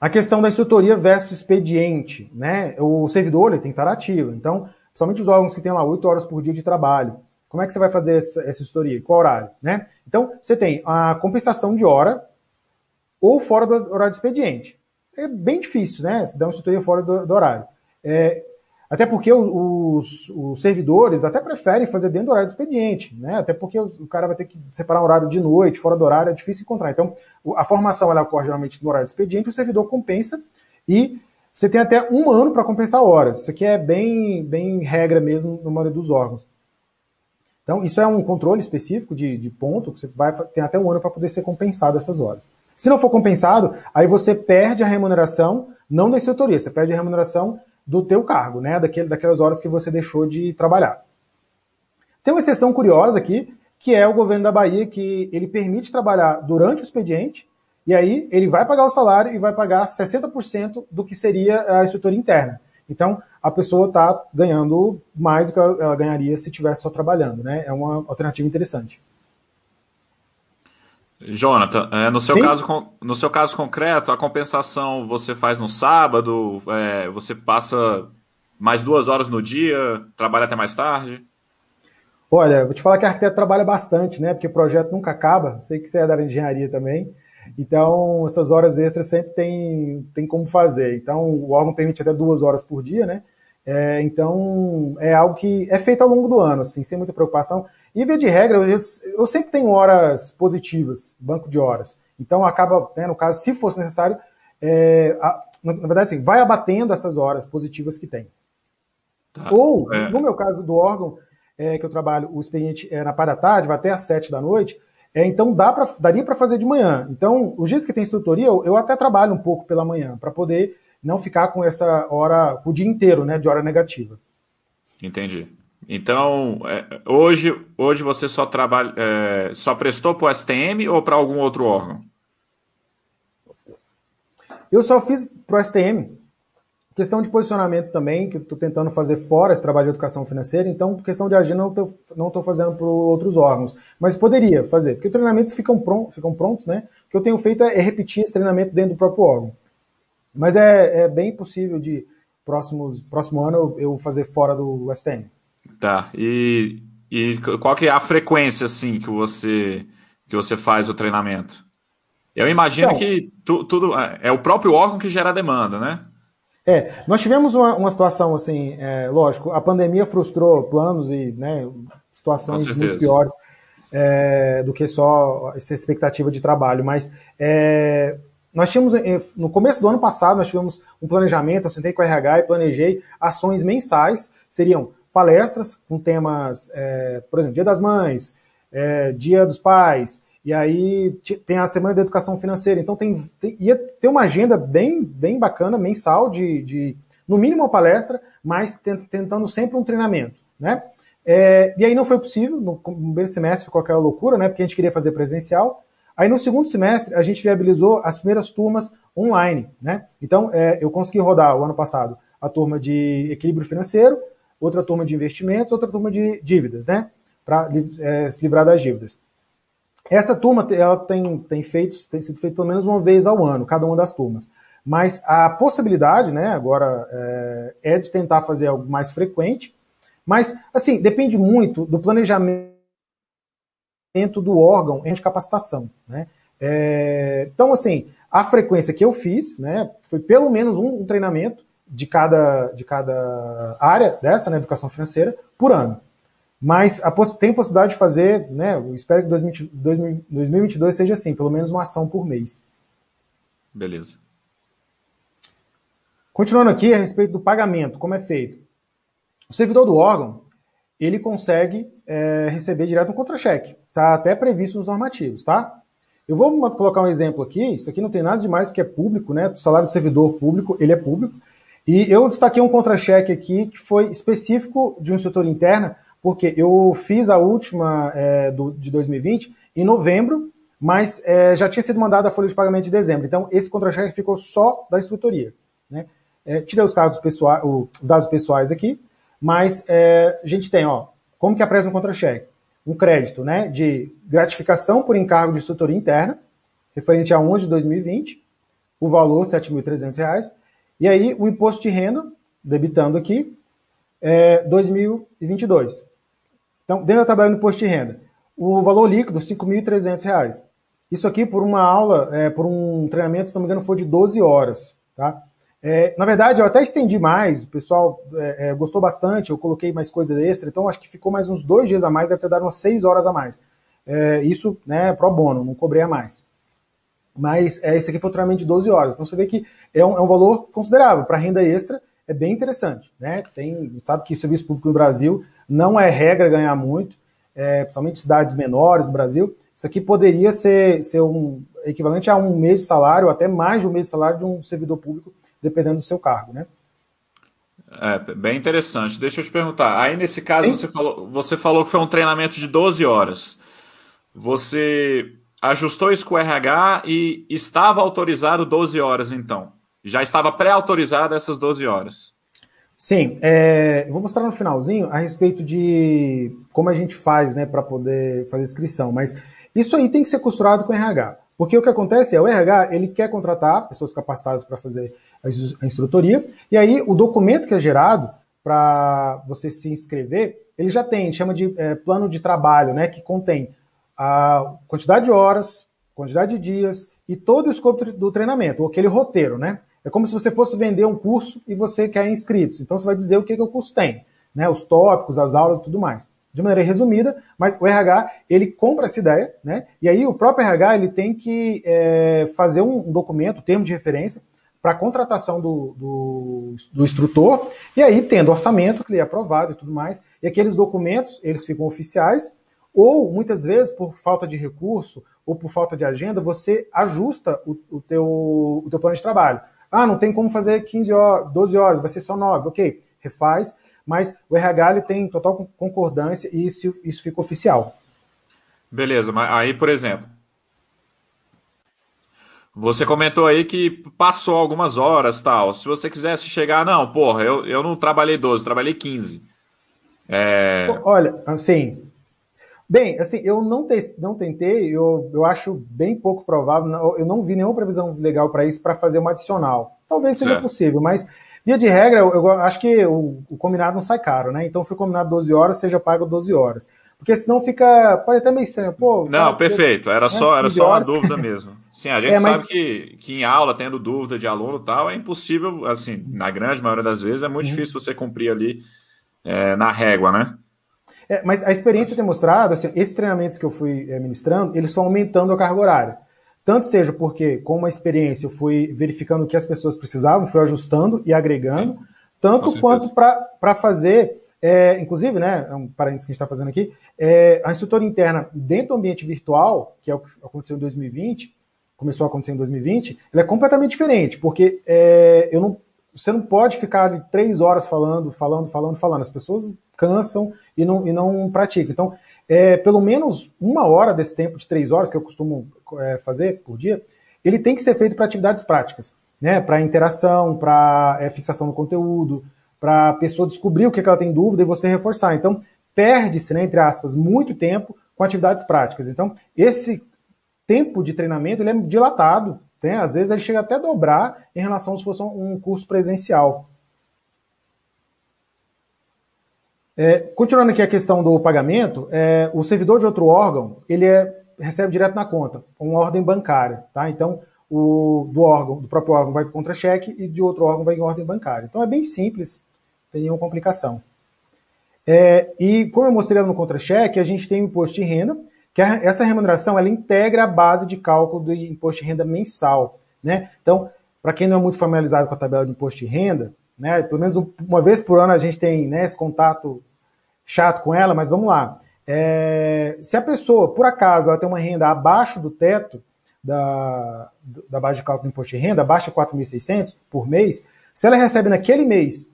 A questão da instrutoria versus expediente, né? O servidor ele tem que estar ativo. Então, somente os órgãos que têm lá 8 horas por dia de trabalho, como é que você vai fazer essa, essa instrutoria? Qual horário? Né? Então, você tem a compensação de hora ou fora do horário de expediente. É bem difícil, né? Você dá uma instrutoria fora do, do horário. É, até porque os, os, servidores até preferem fazer dentro do horário do expediente, né? Até porque o cara vai ter que separar um horário de noite, fora do horário, é difícil encontrar. Então, a formação ela ocorre geralmente no horário do expediente, o servidor compensa e você tem até um ano para compensar horas. Isso aqui é bem, bem regra mesmo no maioria dos órgãos. Então, isso é um controle específico de, de ponto, que você vai ter até um ano para poder ser compensado essas horas. Se não for compensado, aí você perde a remuneração, não da instrutoria, você perde a remuneração do teu cargo, né? Daquele, daquelas horas que você deixou de trabalhar. Tem uma exceção curiosa aqui, que é o governo da Bahia, que ele permite trabalhar durante o expediente, e aí ele vai pagar o salário e vai pagar 60% do que seria a estrutura interna. Então, a pessoa está ganhando mais do que ela, ela ganharia se estivesse só trabalhando, né? É uma alternativa interessante. Jonathan, é, no, seu caso, no seu caso concreto, a compensação você faz no sábado, é, você passa mais duas horas no dia, trabalha até mais tarde? Olha, vou te falar que a arquiteto trabalha bastante, né? Porque o projeto nunca acaba. Sei que você é da engenharia também. Então, essas horas extras sempre tem, tem como fazer. Então, o órgão permite até duas horas por dia, né? É, então, é algo que é feito ao longo do ano, assim, sem muita preocupação. E, via de regra, eu, eu sempre tenho horas positivas, banco de horas. Então, acaba, né, no caso, se fosse necessário, é, a, na verdade, assim, vai abatendo essas horas positivas que tem. Tá. Ou, é. no meu caso do órgão, é, que eu trabalho, o expediente é na parte da tarde, vai até às sete da noite, é, então dá pra, daria para fazer de manhã. Então, os dias que tem instrutoria, eu, eu até trabalho um pouco pela manhã, para poder não ficar com essa hora, o dia inteiro, né, de hora negativa. Entendi. Então, é, hoje, hoje você só trabalha, é, só prestou para o STM ou para algum outro órgão? Eu só fiz para o STM. Questão de posicionamento também, que eu estou tentando fazer fora esse trabalho de educação financeira, então questão de agenda não estou fazendo para outros órgãos. Mas poderia fazer, porque treinamentos ficam, ficam prontos, né? O que eu tenho feito é repetir esse treinamento dentro do próprio órgão. Mas é, é bem possível de próximos, próximo ano eu fazer fora do STM. Tá. E, e qual que é a frequência assim que você que você faz o treinamento? Eu imagino então, que tu, tudo é, é o próprio órgão que gera a demanda, né? É, nós tivemos uma, uma situação assim, é, lógico, a pandemia frustrou planos e né, situações muito piores é, do que só essa expectativa de trabalho, mas é, nós tínhamos, eh, no começo do ano passado, nós tivemos um planejamento, eu sentei com a RH e planejei ações mensais, seriam palestras com temas, é, por exemplo, Dia das Mães, é, Dia dos Pais, e aí tem a Semana da Educação Financeira, então tem, tem, ia ter uma agenda bem, bem bacana, mensal, de, de no mínimo uma palestra, mas tentando sempre um treinamento, né? É, e aí não foi possível, no primeiro semestre ficou aquela loucura, né? Porque a gente queria fazer presencial, Aí no segundo semestre a gente viabilizou as primeiras turmas online, né? Então é, eu consegui rodar o ano passado a turma de equilíbrio financeiro, outra turma de investimentos, outra turma de dívidas, né? Para é, se livrar das dívidas. Essa turma ela tem, tem, feito, tem sido feita pelo menos uma vez ao ano, cada uma das turmas. Mas a possibilidade, né, agora, é, é de tentar fazer algo mais frequente. Mas, assim, depende muito do planejamento do órgão de capacitação. Né? É, então, assim, a frequência que eu fiz né, foi pelo menos um, um treinamento de cada, de cada área dessa, né, educação financeira, por ano. Mas a, tem possibilidade de fazer, né, eu espero que 2022, 2022 seja assim, pelo menos uma ação por mês. Beleza. Continuando aqui a respeito do pagamento, como é feito. O servidor do órgão, ele consegue é, receber direto um contra-cheque. Está até previsto nos normativos, tá? Eu vou colocar um exemplo aqui, isso aqui não tem nada demais porque é público, né? O salário do servidor público, ele é público. E eu destaquei um contra-cheque aqui que foi específico de um setor interno, porque eu fiz a última é, do, de 2020 em novembro, mas é, já tinha sido mandada a folha de pagamento de dezembro. Então, esse contra-cheque ficou só da instrutoria. Né? É, tirei os, cargos pessoais, os dados pessoais aqui, mas é, a gente tem, ó, como que apresenta um contra-cheque? Um crédito né, de gratificação por encargo de instrutoria interna, referente a 11 de 2020, o valor R$ 7.300, e aí o imposto de renda, debitando aqui, é 2022. Então, dentro da tabela do imposto de renda, o valor líquido, R$ 5.300. Isso aqui por uma aula, é, por um treinamento, se não me engano, foi de 12 horas. Tá? É, na verdade, eu até estendi mais, o pessoal é, é, gostou bastante, eu coloquei mais coisa extra, então acho que ficou mais uns dois dias a mais, deve ter dado umas seis horas a mais. É, isso, né, pro bono, não cobrei a mais. Mas é, esse aqui foi o treinamento de 12 horas. Então você vê que é um, é um valor considerável. Para renda extra, é bem interessante. Né? Tem, sabe que serviço público no Brasil não é regra ganhar muito, é, principalmente cidades menores do Brasil. Isso aqui poderia ser, ser um equivalente a um mês de salário, até mais de um mês de salário de um servidor público, dependendo do seu cargo. Né? É, bem interessante. Deixa eu te perguntar. Aí, nesse caso, você falou, você falou que foi um treinamento de 12 horas. Você ajustou isso com o RH e estava autorizado 12 horas, então. Já estava pré-autorizado essas 12 horas. Sim, é, vou mostrar no finalzinho a respeito de como a gente faz né, para poder fazer inscrição, mas isso aí tem que ser costurado com o RH. Porque o que acontece é o RH ele quer contratar pessoas capacitadas para fazer a instrutoria, e aí o documento que é gerado para você se inscrever, ele já tem, chama de é, plano de trabalho, né, que contém a quantidade de horas, quantidade de dias e todo o escopo do treinamento, ou aquele roteiro, né? É como se você fosse vender um curso e você quer inscritos. Então você vai dizer o que, que o curso tem, né? Os tópicos, as aulas e tudo mais. De maneira resumida, mas o RH ele compra essa ideia, né? E aí o próprio RH ele tem que é, fazer um, documento, um termo de referência, para a contratação do, do, do, instrutor, e aí tendo orçamento, que ele é aprovado e tudo mais, e aqueles documentos, eles ficam oficiais, ou, muitas vezes, por falta de recurso ou por falta de agenda, você ajusta o, o, teu, o teu plano de trabalho. Ah, não tem como fazer 15 horas, 12 horas, vai ser só 9. Ok, refaz, mas o RH ele tem total concordância e isso, isso fica oficial. Beleza, mas aí, por exemplo, você comentou aí que passou algumas horas tal. Se você quisesse chegar, não, porra, eu, eu não trabalhei 12, trabalhei 15. É... Olha, assim, Bem, assim, eu não, te, não tentei, eu, eu acho bem pouco provável, não, eu não vi nenhuma previsão legal para isso, para fazer uma adicional. Talvez seja certo. possível, mas via de regra, eu, eu acho que o, o, combinado não sai caro, né? Então foi combinado 12 horas, seja pago 12 horas. Porque senão fica. Pode até meio estranho. Pô, não, cara, perfeito. Era né, só, era só uma dúvida mesmo. Sim, a gente é, mas... sabe que, que em aula, tendo dúvida de aluno e tal, é impossível, assim, na grande maioria das vezes, é muito uhum. difícil você cumprir ali é, na régua, né? É, mas a experiência tem mostrado, assim, esses treinamentos que eu fui é, ministrando, eles estão aumentando a carga horária. Tanto seja porque, com uma experiência, eu fui verificando o que as pessoas precisavam, fui ajustando e agregando, tanto quanto para fazer, é, inclusive, né, é um parênteses que a gente está fazendo aqui, é, a instrutora interna dentro do ambiente virtual, que é o que aconteceu em 2020, começou a acontecer em 2020, ela é completamente diferente, porque é, eu não, você não pode ficar três horas falando, falando, falando, falando. As pessoas cansam e não, e não praticam. Então, é, pelo menos uma hora desse tempo de três horas que eu costumo é, fazer por dia, ele tem que ser feito para atividades práticas, né? Para interação, para é, fixação do conteúdo, para a pessoa descobrir o que, que ela tem dúvida e você reforçar. Então, perde-se, né, entre aspas, muito tempo com atividades práticas. Então, esse tempo de treinamento ele é dilatado né? Às vezes ele chega até a dobrar em relação se fosse um curso presencial. É, continuando aqui a questão do pagamento, é, o servidor de outro órgão ele é, recebe direto na conta, uma ordem bancária, tá? Então o do órgão, do próprio órgão vai contra cheque e de outro órgão vai em ordem bancária. Então é bem simples, não tem nenhuma complicação. É, e como eu mostrei no contra-cheque, a gente tem o imposto de renda, que essa remuneração ela integra a base de cálculo do imposto de renda mensal. Né? Então, para quem não é muito familiarizado com a tabela de imposto de renda, né, pelo menos uma vez por ano a gente tem né, esse contato chato com ela, mas vamos lá. É, se a pessoa, por acaso, ela tem uma renda abaixo do teto da, da base de cálculo do imposto de renda, abaixo de 4.600 por mês, se ela recebe naquele mês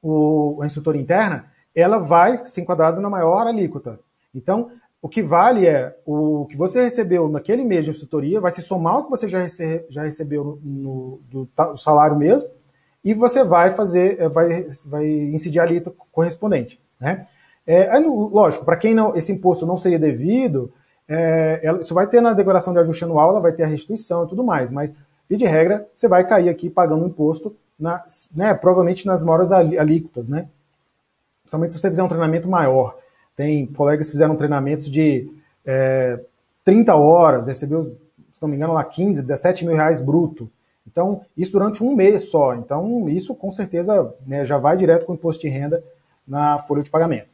o, a instrutora interna, ela vai ser enquadrada na maior alíquota. Então, o que vale é o que você recebeu naquele mês de instrutoria, vai se somar o que você já, rece já recebeu no, do, salário mesmo, e você vai fazer, é, vai, vai incidir a alíquota correspondente. Né? É, lógico, para quem não, esse imposto não seria devido, é, ela, isso vai ter na declaração de ajuste anual, ela vai ter a restituição e tudo mais, mas, de regra, você vai cair aqui pagando imposto, na, né, provavelmente nas maiores alíquotas, né? Principalmente se você fizer um treinamento maior. Tem colegas que fizeram treinamentos de é, 30 horas, recebeu, se não me engano, lá 15, 17 mil reais bruto. Então, isso durante um mês só. Então, isso com certeza né, já vai direto com o imposto de renda na folha de pagamento.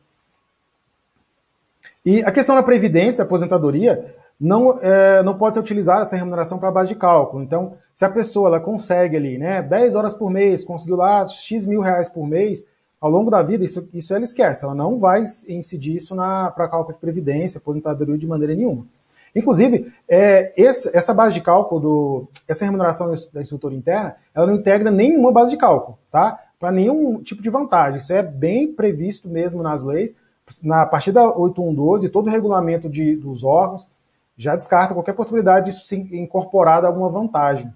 E a questão da previdência, aposentadoria, não, é, não pode ser utilizada essa remuneração para base de cálculo. Então, se a pessoa ela consegue ali, né, 10 horas por mês, conseguiu lá X mil reais por mês, ao longo da vida, isso, isso ela esquece, ela não vai incidir isso para cálculo de previdência, aposentadoria de maneira nenhuma. Inclusive, é, esse, essa base de cálculo, do, essa remuneração da estrutura interna, ela não integra nenhuma base de cálculo, tá? Para nenhum tipo de vantagem. Isso é bem previsto mesmo nas leis. Na partir da 8112, todo o regulamento de, dos órgãos já descarta qualquer possibilidade disso ser incorporado a alguma vantagem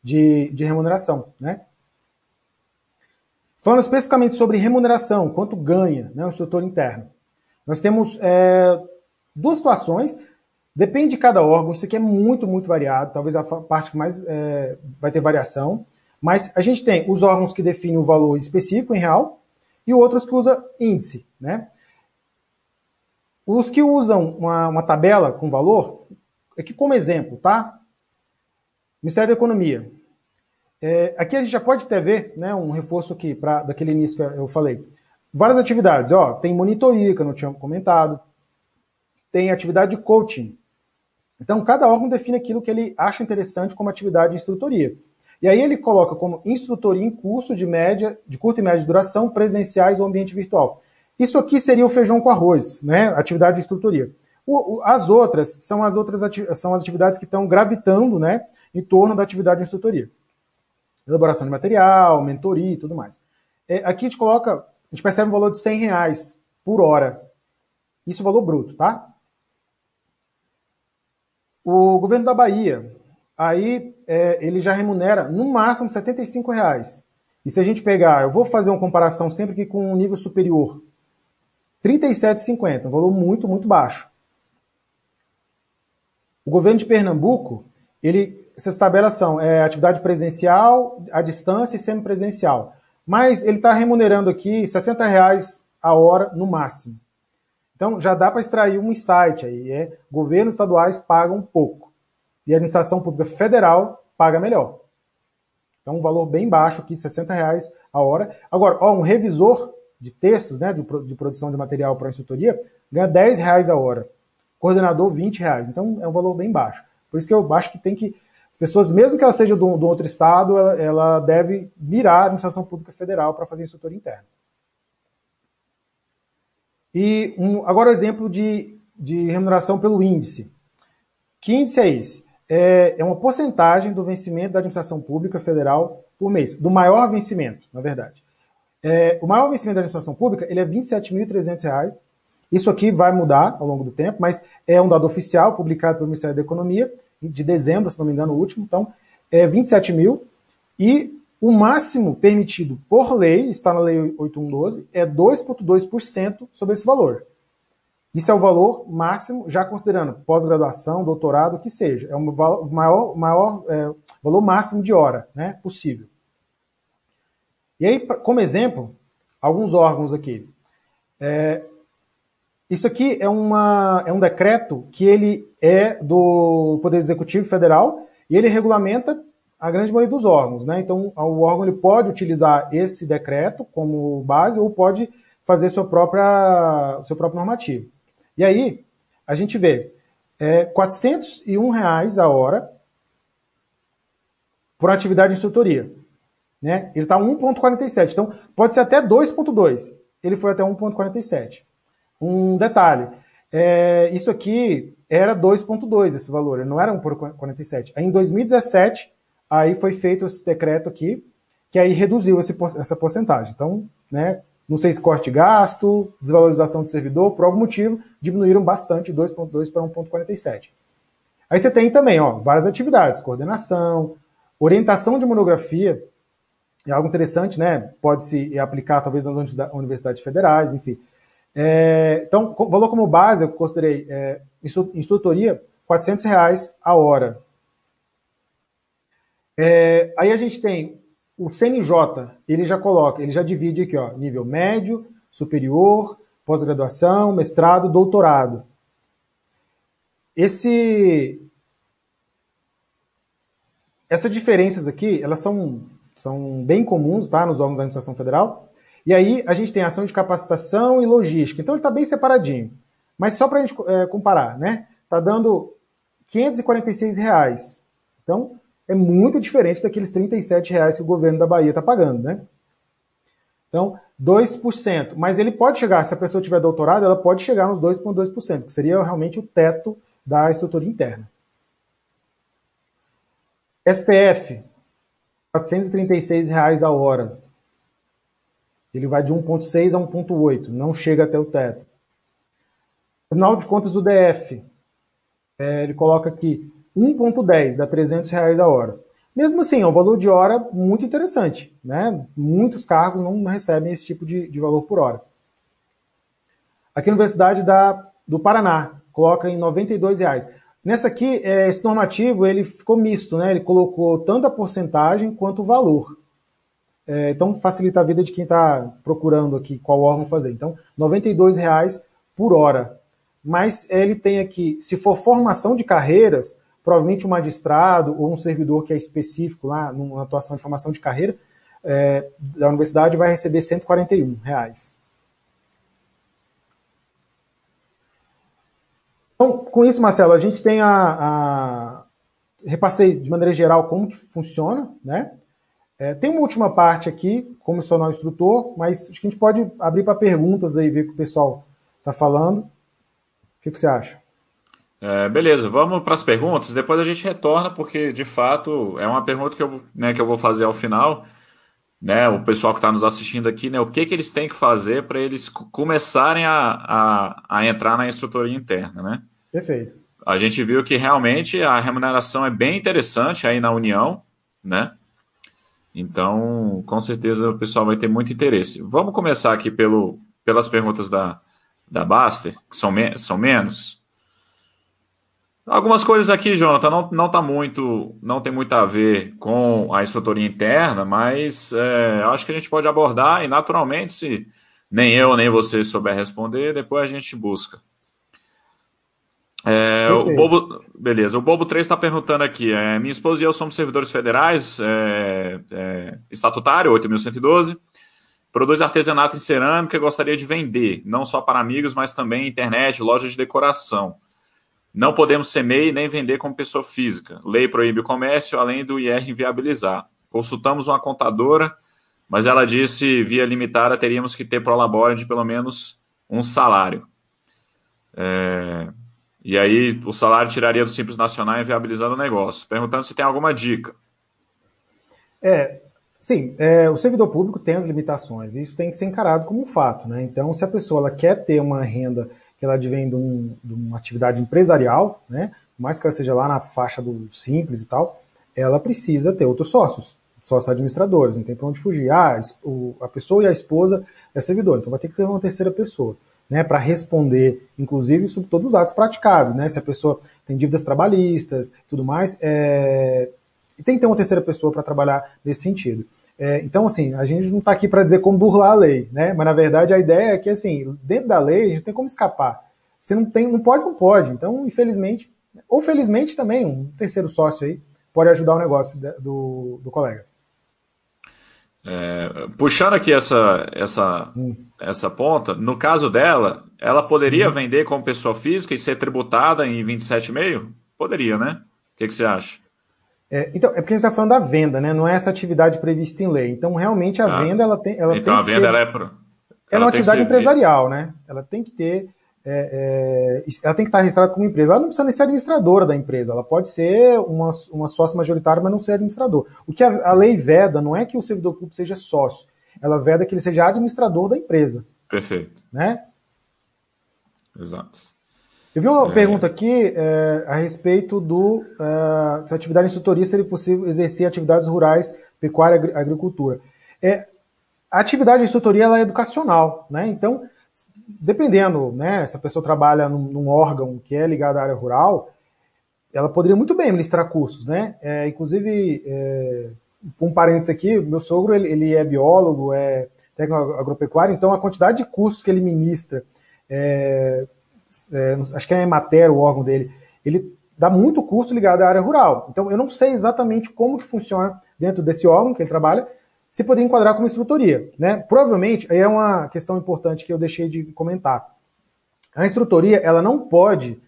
de, de remuneração, né? Falando especificamente sobre remuneração, quanto ganha né, o instrutor interno. Nós temos é, duas situações, depende de cada órgão, isso aqui é muito, muito variado, talvez a parte que mais é, vai ter variação, mas a gente tem os órgãos que definem o valor específico em real e outros que usam índice. Né? Os que usam uma, uma tabela com valor, aqui como exemplo, tá? Ministério da Economia, é, aqui a gente já pode até ver né, um reforço aqui pra, daquele início que eu falei. Várias atividades, ó, tem monitoria, que eu não tinha comentado, tem atividade de coaching. Então, cada órgão define aquilo que ele acha interessante como atividade de instrutoria. E aí ele coloca como instrutoria em curso de média, de curta e média duração, presenciais ou ambiente virtual. Isso aqui seria o feijão com arroz, né? Atividade de instrutoria. O, o, as outras são as outras são as atividades que estão gravitando, né, em torno da atividade de instrutoria elaboração de material, mentoria e tudo mais. É, aqui a gente coloca, a gente percebe um valor de 100 reais por hora. Isso é valor bruto, tá? O governo da Bahia, aí é, ele já remunera no máximo 75 reais. E se a gente pegar, eu vou fazer uma comparação sempre que com um nível superior, 37,50, um valor muito, muito baixo. O governo de Pernambuco, ele, essas tabelas são é, atividade presencial, à distância e semipresencial. Mas ele está remunerando aqui 60 reais a hora no máximo. Então já dá para extrair um insight aí. É, governos estaduais pagam pouco. E a administração pública federal paga melhor. Então um valor bem baixo aqui, 60 reais a hora. Agora, ó, um revisor de textos, né, de, de produção de material para a instrutoria, ganha 10 reais a hora. Coordenador, 20 reais. Então é um valor bem baixo. Por isso que eu acho que tem que. As pessoas, mesmo que ela seja de um, outro estado, ela, ela, deve mirar a administração pública federal para fazer instrutor interno. E um, agora o exemplo de, de remuneração pelo índice. Que índice é esse? É, é uma porcentagem do vencimento da administração pública federal por mês, do maior vencimento, na verdade. É, o maior vencimento da administração pública ele é R$ 27.300 isso aqui vai mudar ao longo do tempo, mas é um dado oficial publicado pelo Ministério da Economia, de dezembro, se não me engano, o último. Então, é 27 mil. E o máximo permitido por lei, está na Lei 8112, é 2,2% sobre esse valor. Isso é o valor máximo, já considerando pós-graduação, doutorado, o que seja. É o maior, maior é, valor máximo de hora né, possível. E aí, como exemplo, alguns órgãos aqui. É, isso aqui é, uma, é um decreto que ele é do Poder Executivo Federal e ele regulamenta a grande maioria dos órgãos. Né? Então, o órgão ele pode utilizar esse decreto como base ou pode fazer sua própria, seu próprio normativo. E aí, a gente vê é, 401 reais a hora por atividade de instrutoria. Né? Ele está 1,47. Então, pode ser até 2,2. Ele foi até 1,47. Um detalhe, é, isso aqui era 2.2 esse valor, não era 1 por 47. Aí em 2017, aí foi feito esse decreto aqui, que aí reduziu esse, essa porcentagem. Então, né, não sei se corte gasto, desvalorização do servidor, por algum motivo, diminuíram bastante 2.2 para 1.47. Aí você tem também ó, várias atividades, coordenação, orientação de monografia, é algo interessante, né? Pode se aplicar talvez nas universidades federais, enfim. É, então, valor como base, eu considerei é, instrutoria, 400 reais a hora. É, aí a gente tem o CNJ, ele já coloca, ele já divide aqui, ó, nível médio, superior, pós-graduação, mestrado, doutorado. Esse essas diferenças aqui, elas são, são bem comuns, tá, nos órgãos da administração federal. E aí a gente tem ação de capacitação e logística. Então ele está bem separadinho. Mas só para a gente é, comparar, né? Está dando 546 reais. Então é muito diferente daqueles 37 reais que o governo da Bahia está pagando, né? Então, 2%. Mas ele pode chegar, se a pessoa tiver doutorado, ela pode chegar nos 2,2%, que seria realmente o teto da estrutura interna. STF, 436 reais a hora. Ele vai de 1,6 a 1,8, não chega até o teto. Tribunal de Contas do DF, é, ele coloca aqui 1,10, dá 300 reais a hora. Mesmo assim, é um valor de hora muito interessante. Né? Muitos cargos não recebem esse tipo de, de valor por hora. Aqui a Universidade da, do Paraná coloca em 92 reais. Nessa aqui, é, esse normativo ele ficou misto, né? ele colocou tanto a porcentagem quanto o valor. É, então facilita a vida de quem está procurando aqui qual órgão fazer. Então, 92 reais por hora. Mas ele tem aqui, se for formação de carreiras, provavelmente um magistrado ou um servidor que é específico lá, numa atuação de formação de carreira, é, da universidade vai receber 141 reais. Então, com isso, Marcelo, a gente tem a, a repassei de maneira geral como que funciona, né? É, tem uma última parte aqui, como se tornar instrutor, mas acho que a gente pode abrir para perguntas aí, ver o que o pessoal está falando. O que, que você acha? É, beleza, vamos para as perguntas, depois a gente retorna, porque de fato é uma pergunta que eu, né, que eu vou fazer ao final. Né, o pessoal que está nos assistindo aqui, né, o que, que eles têm que fazer para eles começarem a, a, a, entrar na instrutoria interna, né? Perfeito. A gente viu que realmente a remuneração é bem interessante aí na União, né? Então, com certeza o pessoal vai ter muito interesse. Vamos começar aqui pelo, pelas perguntas da, da Baster, que são, me, são menos. Algumas coisas aqui, Jonathan, não, não tá muito, não tem muito a ver com a instrutoria interna, mas é, acho que a gente pode abordar e naturalmente, se nem eu nem você souber responder, depois a gente busca. É, o Bobo, beleza, o Bobo 3 está perguntando aqui: é, minha esposa e eu somos servidores federais, é, é, estatutário, 8.112, produz artesanato em cerâmica e gostaria de vender, não só para amigos, mas também internet, loja de decoração. Não podemos ser MEI nem vender como pessoa física. Lei proíbe o comércio, além do IR inviabilizar. Consultamos uma contadora, mas ela disse via limitada teríamos que ter prolabore de pelo menos um salário. É... E aí o salário tiraria do Simples Nacional inviabilizando o negócio. Perguntando se tem alguma dica. É, sim, é, o servidor público tem as limitações, e isso tem que ser encarado como um fato. Né? Então, se a pessoa ela quer ter uma renda que ela advém de, um, de uma atividade empresarial, né, mais que ela seja lá na faixa do simples e tal, ela precisa ter outros sócios, sócios administradores, não tem para onde fugir. Ah, a pessoa e a esposa é servidor, então vai ter que ter uma terceira pessoa. Né, para responder, inclusive, sobre todos os atos praticados, né, se a pessoa tem dívidas trabalhistas, tudo mais, é, tem que ter uma terceira pessoa para trabalhar nesse sentido. É, então, assim, a gente não está aqui para dizer como burlar a lei, né? Mas na verdade a ideia é que, assim, dentro da lei a gente tem como escapar. Se não tem, não pode, não pode. Então, infelizmente, ou felizmente também, um terceiro sócio aí pode ajudar o negócio do, do colega. É, puxando aqui essa, essa, hum. essa ponta, no caso dela, ela poderia hum. vender como pessoa física e ser tributada em 27,5? Poderia, né? O que, que você acha? É, então, é porque a gente está falando da venda, né? Não é essa atividade prevista em lei. Então, realmente, a ah, venda ela tem. Ela então, tem a venda ser, ela é, pro, ela é uma atividade empresarial, né? Ela tem que ter. É, é, ela tem que estar registrada como empresa. Ela não precisa nem ser administradora da empresa. Ela pode ser uma, uma sócia majoritária, mas não ser administrador. O que a, a lei veda não é que o servidor público seja sócio. Ela veda que ele seja administrador da empresa. Perfeito. Né? Exato. Eu vi uma é. pergunta aqui é, a respeito do uh, se a atividade de instrutoria seria possível exercer atividades rurais, pecuária e agricultura. É, a atividade de instrutoria ela é educacional, né? Então, dependendo, né, se a pessoa trabalha num, num órgão que é ligado à área rural, ela poderia muito bem ministrar cursos, né? É, inclusive, é, um parênteses aqui, meu sogro ele, ele é biólogo, é técnico agropecuário, então a quantidade de cursos que ele ministra é, é, acho que é a Emater, o órgão dele, ele dá muito custo ligado à área rural. Então, eu não sei exatamente como que funciona dentro desse órgão que ele trabalha, se poderia enquadrar como instrutoria. Né? Provavelmente, aí é uma questão importante que eu deixei de comentar. A instrutoria, ela não pode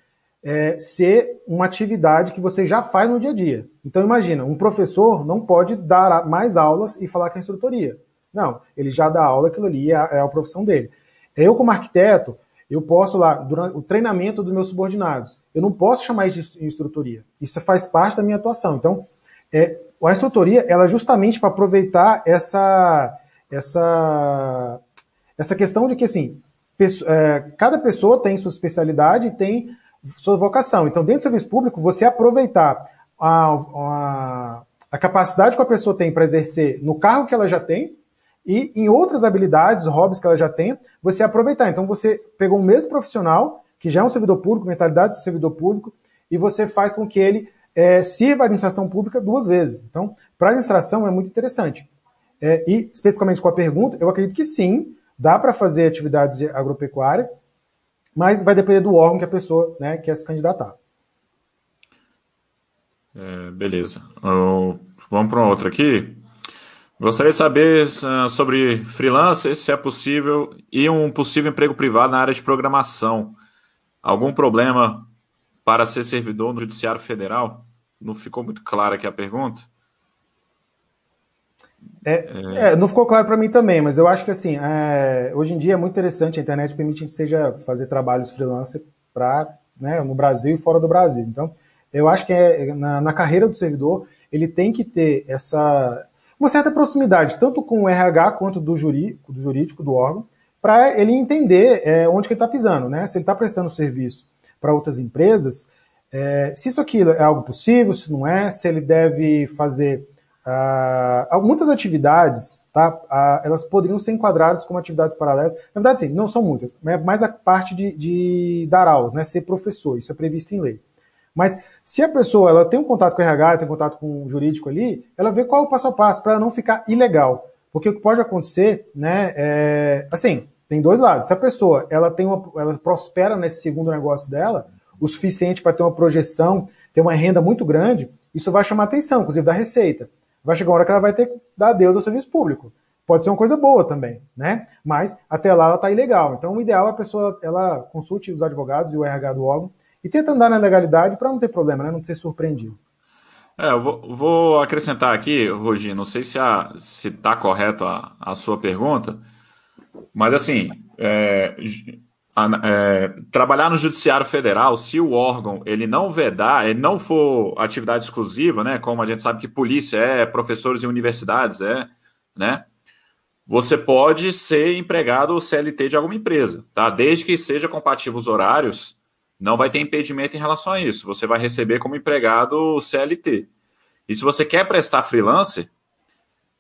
é, ser uma atividade que você já faz no dia a dia. Então, imagina, um professor não pode dar mais aulas e falar que é instrutoria. Não, ele já dá aula, aquilo ali é a, é a profissão dele. Eu, como arquiteto, eu posso lá, durante o treinamento dos meus subordinados, eu não posso chamar isso de instrutoria. Isso faz parte da minha atuação. Então, é, a instrutoria, ela é justamente para aproveitar essa, essa, essa questão de que, assim, é, cada pessoa tem sua especialidade e tem sua vocação. Então, dentro do serviço público, você aproveitar a, a, a capacidade que a pessoa tem para exercer no cargo que ela já tem, e em outras habilidades, hobbies que ela já tem, você aproveitar. Então você pegou o mesmo profissional, que já é um servidor público, mentalidade de servidor público, e você faz com que ele é, sirva a administração pública duas vezes. Então, para a administração é muito interessante. É, e, especificamente com a pergunta, eu acredito que sim, dá para fazer atividades de agropecuária, mas vai depender do órgão que a pessoa né, quer se candidatar. É, beleza. Vamos para uma outra aqui. Gostaria de saber uh, sobre freelancers, se é possível, e um possível emprego privado na área de programação. Algum problema para ser servidor no Judiciário Federal? Não ficou muito clara aqui a pergunta. É, é. É, não ficou claro para mim também, mas eu acho que assim, é, hoje em dia é muito interessante, a internet permite que seja fazer trabalhos freelancer para né, no Brasil e fora do Brasil. Então, eu acho que é, na, na carreira do servidor, ele tem que ter essa, uma certa proximidade, tanto com o RH quanto do jurídico do, jurídico, do órgão, para ele entender é, onde que ele está pisando, né? Se ele está prestando serviço para outras empresas, é, se isso aqui é algo possível, se não é, se ele deve fazer uh, muitas atividades, tá? Uh, elas poderiam ser enquadradas como atividades paralelas. Na verdade, sim, não são muitas, é mais a parte de, de dar aulas, né? Ser professor, isso é previsto em lei. Mas se a pessoa ela tem um contato com o RH, tem um contato com o jurídico ali, ela vê qual é o passo a passo para não ficar ilegal. Porque o que pode acontecer, né, é, assim, tem dois lados. Se a pessoa ela tem uma, ela prospera nesse segundo negócio dela, o suficiente para ter uma projeção, ter uma renda muito grande, isso vai chamar atenção, inclusive da receita. Vai chegar uma hora que ela vai ter que dar adeus ao serviço público. Pode ser uma coisa boa também, né? Mas até lá ela está ilegal. Então o ideal é a pessoa ela consulte os advogados e o RH do órgão e tenta andar na legalidade para não ter problema, né? Não ser surpreendido. É, eu vou, vou acrescentar aqui, Rogi, não sei se está se tá correto a, sua pergunta, mas assim, é, é, trabalhar no Judiciário Federal, se o órgão ele não vedar, ele não for atividade exclusiva, né? Como a gente sabe que polícia é, professores em universidades é, né? Você pode ser empregado CLT de alguma empresa, tá? Desde que seja compatível os horários não vai ter impedimento em relação a isso. Você vai receber como empregado CLT. E se você quer prestar freelancer,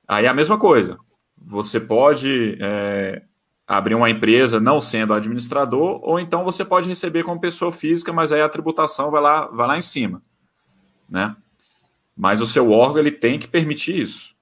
aí é a mesma coisa. Você pode é, abrir uma empresa não sendo administrador, ou então você pode receber como pessoa física, mas aí a tributação vai lá, vai lá em cima. Né? Mas o seu órgão ele tem que permitir isso.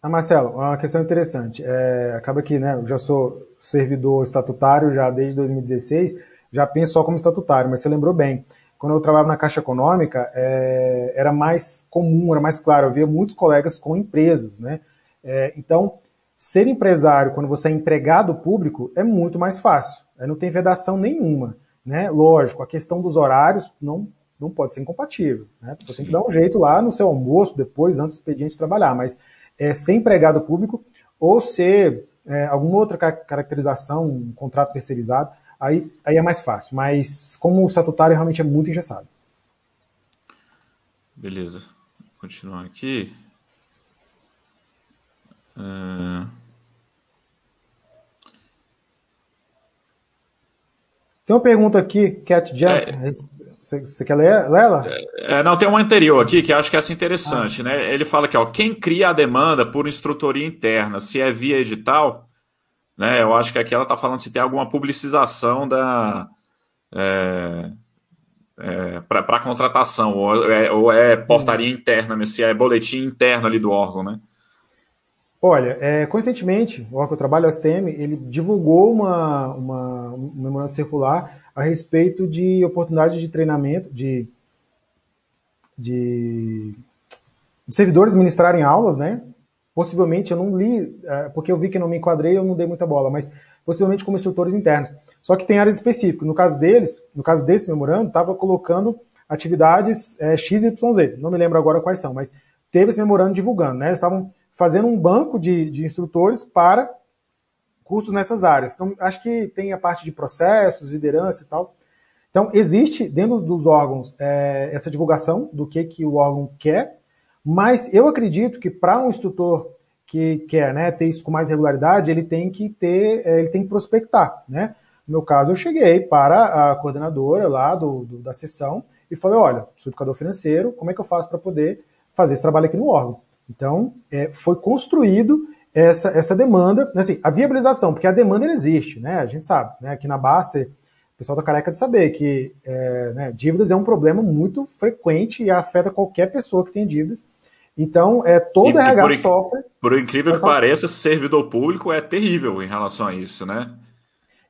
Ah, Marcelo, uma questão interessante. É, acaba que né, eu já sou servidor estatutário já desde 2016 já penso só como estatutário, mas você lembrou bem. Quando eu trabalhava na Caixa Econômica, é, era mais comum, era mais claro, eu via muitos colegas com empresas, né? É, então, ser empresário quando você é empregado público é muito mais fácil, é, não tem vedação nenhuma, né? Lógico, a questão dos horários não, não pode ser incompatível, né? Você Sim. tem que dar um jeito lá no seu almoço, depois, antes do expediente trabalhar, mas é, ser empregado público ou ser é, alguma outra caracterização, um contrato terceirizado, aí, aí é mais fácil. Mas como o estatutário realmente é muito engessado. Beleza. Vou continuar aqui. Uh... Tem uma pergunta aqui, Cat Jack. É, você, você, quer ler, ela? É, não, tem uma anterior aqui que acho que é essa interessante, ah. né? Ele fala que ó, quem cria a demanda por instrutoria interna, se é via edital, né? Eu acho que aqui ela está falando se tem alguma publicização da é, é, para contratação, ou é, ou é portaria interna, se é boletim interno ali do órgão, né? Olha, é, coincidentemente, o órgão que eu trabalho, o STM, ele divulgou uma, uma, um memorando circular a respeito de oportunidades de treinamento, de, de servidores ministrarem aulas, né? Possivelmente, eu não li, é, porque eu vi que não me enquadrei, eu não dei muita bola, mas possivelmente como instrutores internos. Só que tem áreas específicas. No caso deles, no caso desse memorando, estava colocando atividades é, XYZ. Não me lembro agora quais são, mas teve esse memorando divulgando, né? Eles estavam fazendo um banco de, de instrutores para cursos nessas áreas. Então, acho que tem a parte de processos, liderança e tal. Então, existe dentro dos órgãos é, essa divulgação do que, que o órgão quer, mas eu acredito que para um instrutor que quer né, ter isso com mais regularidade, ele tem que ter, é, ele tem que prospectar. Né? No meu caso, eu cheguei para a coordenadora lá do, do da sessão e falei: olha, sou educador financeiro, como é que eu faço para poder fazer esse trabalho aqui no órgão? Então, é, foi construído essa, essa demanda, assim, a viabilização, porque a demanda existe, né? A gente sabe, né? Aqui na Baster, o pessoal tá careca de saber que é, né, dívidas é um problema muito frequente e afeta qualquer pessoa que tem dívidas. Então, é, todo e, RH por, sofre. Por incrível que pareça, servidor público é terrível em relação a isso, né?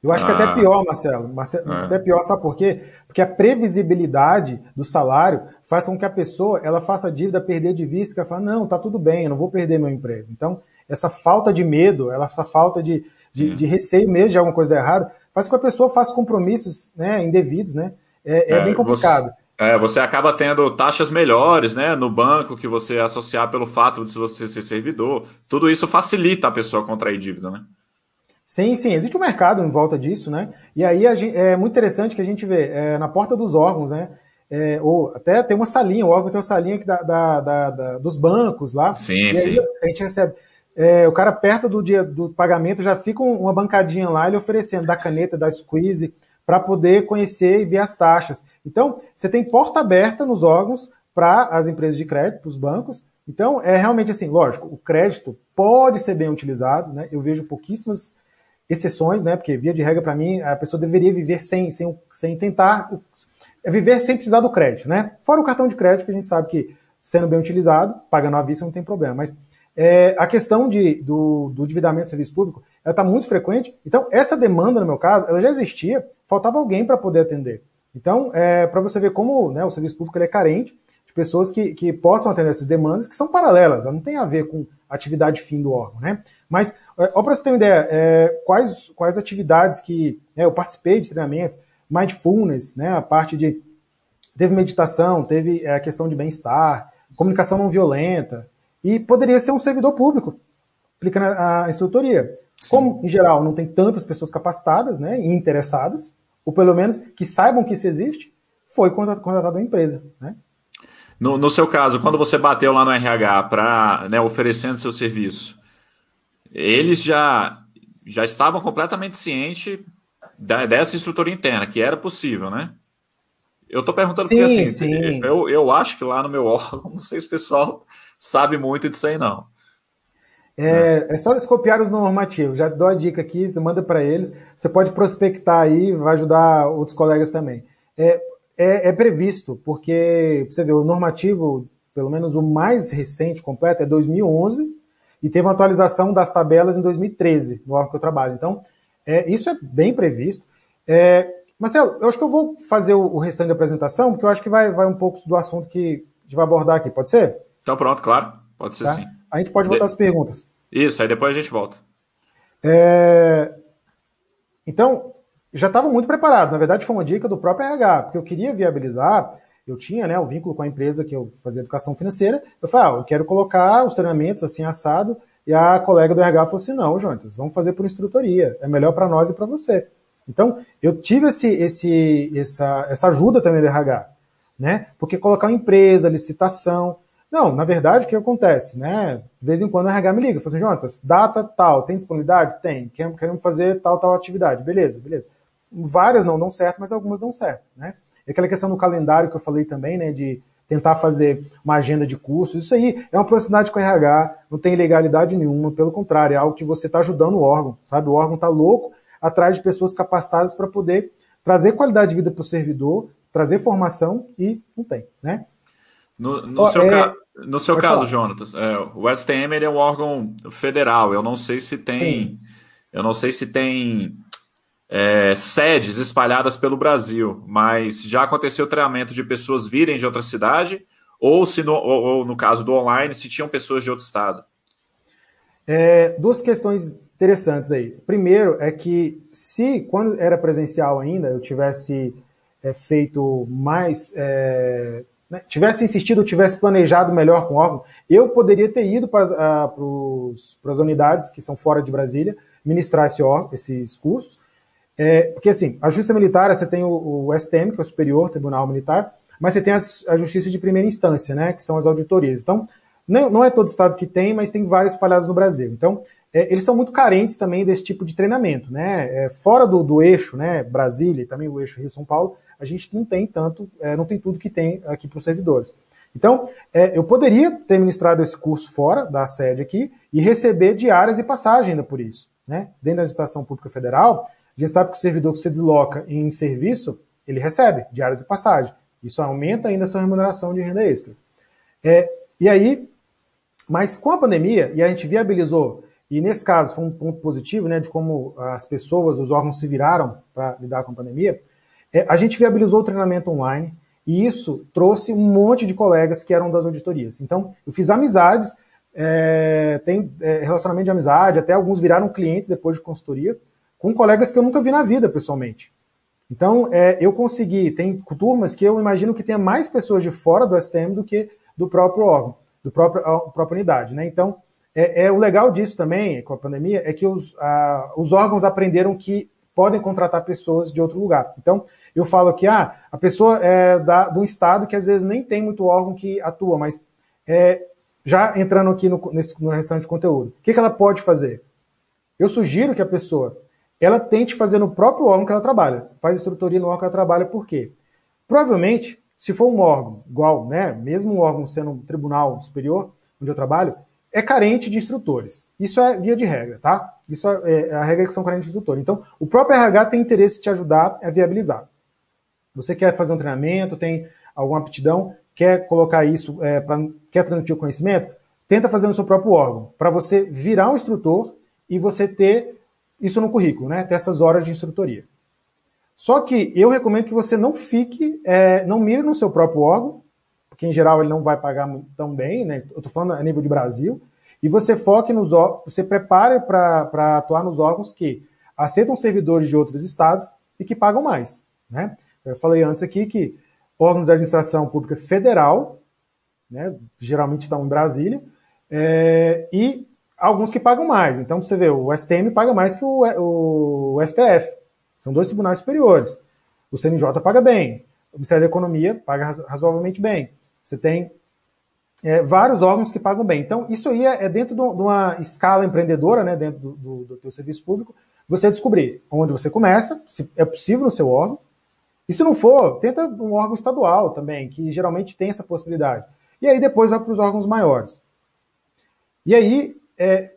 Eu acho ah. que até pior, Marcelo. Marcelo é. Até pior, sabe por quê? Porque a previsibilidade do salário faz com que a pessoa ela faça a dívida perder de vista, que ela fala, não, tá tudo bem, eu não vou perder meu emprego. Então, essa falta de medo, essa falta de, de, de receio mesmo de alguma coisa dar errado, faz com que a pessoa faça compromissos né, indevidos, né? É, é, é bem complicado. Você... É, você acaba tendo taxas melhores, né, no banco que você associar pelo fato de você ser servidor. Tudo isso facilita a pessoa contrair dívida, né? Sim, sim, existe um mercado em volta disso, né? E aí gente, é muito interessante que a gente vê é, na porta dos órgãos, né? É, ou até tem uma salinha, o órgão tem uma salinha da, da, da, da, dos bancos lá. Sim, e sim. a gente recebe. É, o cara perto do dia do pagamento já fica uma bancadinha lá, ele oferecendo da caneta, da squeeze, para poder conhecer e ver as taxas. Então, você tem porta aberta nos órgãos para as empresas de crédito, para os bancos. Então, é realmente assim, lógico, o crédito pode ser bem utilizado, né? Eu vejo pouquíssimas exceções, né? Porque, via de regra, para mim, a pessoa deveria viver sem, sem, sem tentar. É viver sem precisar do crédito, né? Fora o cartão de crédito, que a gente sabe que, sendo bem utilizado, pagando à vista não tem problema. Mas é, a questão de, do, do endividamento do serviço público ela está muito frequente. Então, essa demanda, no meu caso, ela já existia, faltava alguém para poder atender. Então, é, para você ver como né, o serviço público é carente de pessoas que, que possam atender essas demandas, que são paralelas, ela não tem a ver com atividade fim do órgão. Né? Mas, é, para você ter uma ideia, é, quais, quais atividades que né, eu participei de treinamento, mindfulness, né, a parte de. Teve meditação, teve é, a questão de bem-estar, comunicação não violenta, e poderia ser um servidor público, aplica na instrutoria. Sim. Como, em geral, não tem tantas pessoas capacitadas né, e interessadas, ou pelo menos que saibam que isso existe, foi contratado uma empresa. Né? No, no seu caso, quando você bateu lá no RH para né, oferecendo seu serviço, eles já, já estavam completamente cientes da, dessa estrutura interna, que era possível, né? Eu estou perguntando sim, porque assim, Eu, eu acho que lá no meu órgão, não sei se o pessoal sabe muito disso aí, não. É, é, só eles copiar os normativos. Já dou a dica aqui, manda para eles. Você pode prospectar aí, vai ajudar outros colegas também. É, é, é previsto, porque você vê, o normativo, pelo menos o mais recente, completo, é 2011, e teve uma atualização das tabelas em 2013, no órgão que eu trabalho. Então, é, isso é bem previsto. É, Marcelo, eu acho que eu vou fazer o, o restante da apresentação, porque eu acho que vai, vai um pouco do assunto que a gente vai abordar aqui. Pode ser? Então pronto, claro. Pode ser tá? sim. A gente pode voltar às perguntas. Isso, aí depois a gente volta. É... Então, já estava muito preparado. Na verdade, foi uma dica do próprio RH, porque eu queria viabilizar. Eu tinha né, o vínculo com a empresa que eu fazia educação financeira. Eu falei, ah, eu quero colocar os treinamentos assim assado. E a colega do RH falou assim: não, Jonas, vamos fazer por instrutoria. É melhor para nós e para você. Então, eu tive esse, esse, essa, essa ajuda também do RH. Né? Porque colocar uma empresa, licitação, não, na verdade, o que acontece? Né? De vez em quando o RH me liga, fala assim, Jonas, data tal, tem disponibilidade? Tem. Queremos fazer tal, tal atividade. Beleza, beleza. Várias não dão certo, mas algumas dão certo. Né? E aquela questão do calendário que eu falei também, né, de tentar fazer uma agenda de cursos, isso aí é uma proximidade com o RH, não tem legalidade nenhuma, pelo contrário, é algo que você está ajudando o órgão, sabe? O órgão está louco atrás de pessoas capacitadas para poder trazer qualidade de vida para o servidor, trazer formação e não tem, né? No, no oh, seu é... caso no seu Pode caso, falar. Jonatas, é, o STM é um órgão federal. Eu não sei se tem, Sim. eu não sei se tem é, sedes espalhadas pelo Brasil, mas já aconteceu o treinamento de pessoas virem de outra cidade, ou se no, ou, ou no caso do online, se tinham pessoas de outro estado? É, duas questões interessantes aí. Primeiro é que se quando era presencial ainda eu tivesse é, feito mais, é, né, tivesse insistido, tivesse planejado melhor com o órgão, eu poderia ter ido para, as unidades que são fora de Brasília ministrar esse esses cursos é, porque assim, a justiça militar, você tem o, o, STM, que é o Superior Tribunal Militar, mas você tem as, a justiça de primeira instância, né, que são as auditorias. Então, não, não é todo estado que tem, mas tem vários espalhados no Brasil. Então, é, eles são muito carentes também desse tipo de treinamento, né? É, fora do, do, eixo, né, Brasília e também o eixo Rio-São Paulo, a gente não tem tanto, é, não tem tudo que tem aqui para os servidores. Então, é, eu poderia ter ministrado esse curso fora da sede aqui e receber diárias e passagem ainda por isso. Né? Dentro da administração pública federal, a gente sabe que o servidor que você desloca em serviço, ele recebe diárias de passagem. Isso aumenta ainda a sua remuneração de renda extra. É, e aí, mas com a pandemia, e a gente viabilizou, e nesse caso foi um ponto positivo, né, de como as pessoas, os órgãos se viraram para lidar com a pandemia, é, a gente viabilizou o treinamento online, e isso trouxe um monte de colegas que eram das auditorias. Então, eu fiz amizades, é, tem é, relacionamento de amizade, até alguns viraram clientes depois de consultoria, com colegas que eu nunca vi na vida pessoalmente. Então, é, eu consegui, tem turmas que eu imagino que tenha mais pessoas de fora do STM do que do próprio órgão, do próprio, própria unidade. Né? Então, é, é, o legal disso também, com a pandemia, é que os, a, os órgãos aprenderam que podem contratar pessoas de outro lugar. Então, eu falo que ah, a pessoa é da, do estado que às vezes nem tem muito órgão que atua, mas é, já entrando aqui no, nesse, no restante de conteúdo, o que, que ela pode fazer? Eu sugiro que a pessoa ela tente fazer no próprio órgão que ela trabalha. Faz instrutoria no órgão que ela trabalha, por quê? Provavelmente, se for um órgão igual, né, mesmo um órgão sendo um tribunal superior, onde eu trabalho, é carente de instrutores. Isso é via de regra, tá? Isso é, é a regra que são carentes de instrutores. Então, o próprio RH tem interesse em te ajudar a viabilizar. Você quer fazer um treinamento, tem alguma aptidão, quer colocar isso, é, pra, quer transmitir o conhecimento, tenta fazer no seu próprio órgão, para você virar um instrutor e você ter isso no currículo, né? Ter essas horas de instrutoria. Só que eu recomendo que você não fique, é, não mire no seu próprio órgão, porque em geral ele não vai pagar tão bem, né? Eu estou falando a nível de Brasil, e você foque nos você prepare para atuar nos órgãos que aceitam servidores de outros estados e que pagam mais. Né? Eu falei antes aqui que órgãos de administração pública federal, né, geralmente estão em Brasília, é, e alguns que pagam mais. Então, você vê, o STM paga mais que o, o STF. São dois tribunais superiores. O CNJ paga bem. O Ministério da Economia paga razoavelmente bem. Você tem é, vários órgãos que pagam bem. Então, isso aí é, é dentro de uma escala empreendedora, né, dentro do, do, do teu serviço público, você descobrir onde você começa, se é possível no seu órgão, e se não for, tenta um órgão estadual também, que geralmente tem essa possibilidade. E aí depois vai para os órgãos maiores. E aí, é,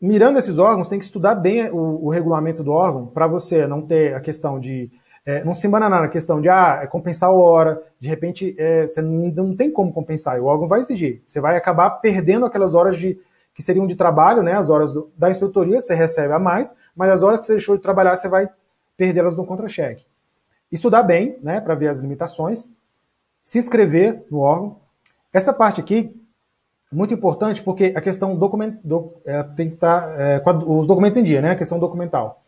mirando esses órgãos, tem que estudar bem o, o regulamento do órgão para você não ter a questão de. É, não se embananar na questão de ah, é compensar a hora, de repente é, você não, não, tem como compensar, o órgão vai exigir. Você vai acabar perdendo aquelas horas de que seriam de trabalho, né? As horas do, da instrutoria você recebe a mais, mas as horas que você deixou de trabalhar, você vai perdê-las no contra-cheque. Estudar bem, né, para ver as limitações, se inscrever no órgão. Essa parte aqui muito importante porque a questão document, do, é, tem que estar tá, é, os documentos em dia, né? A questão documental.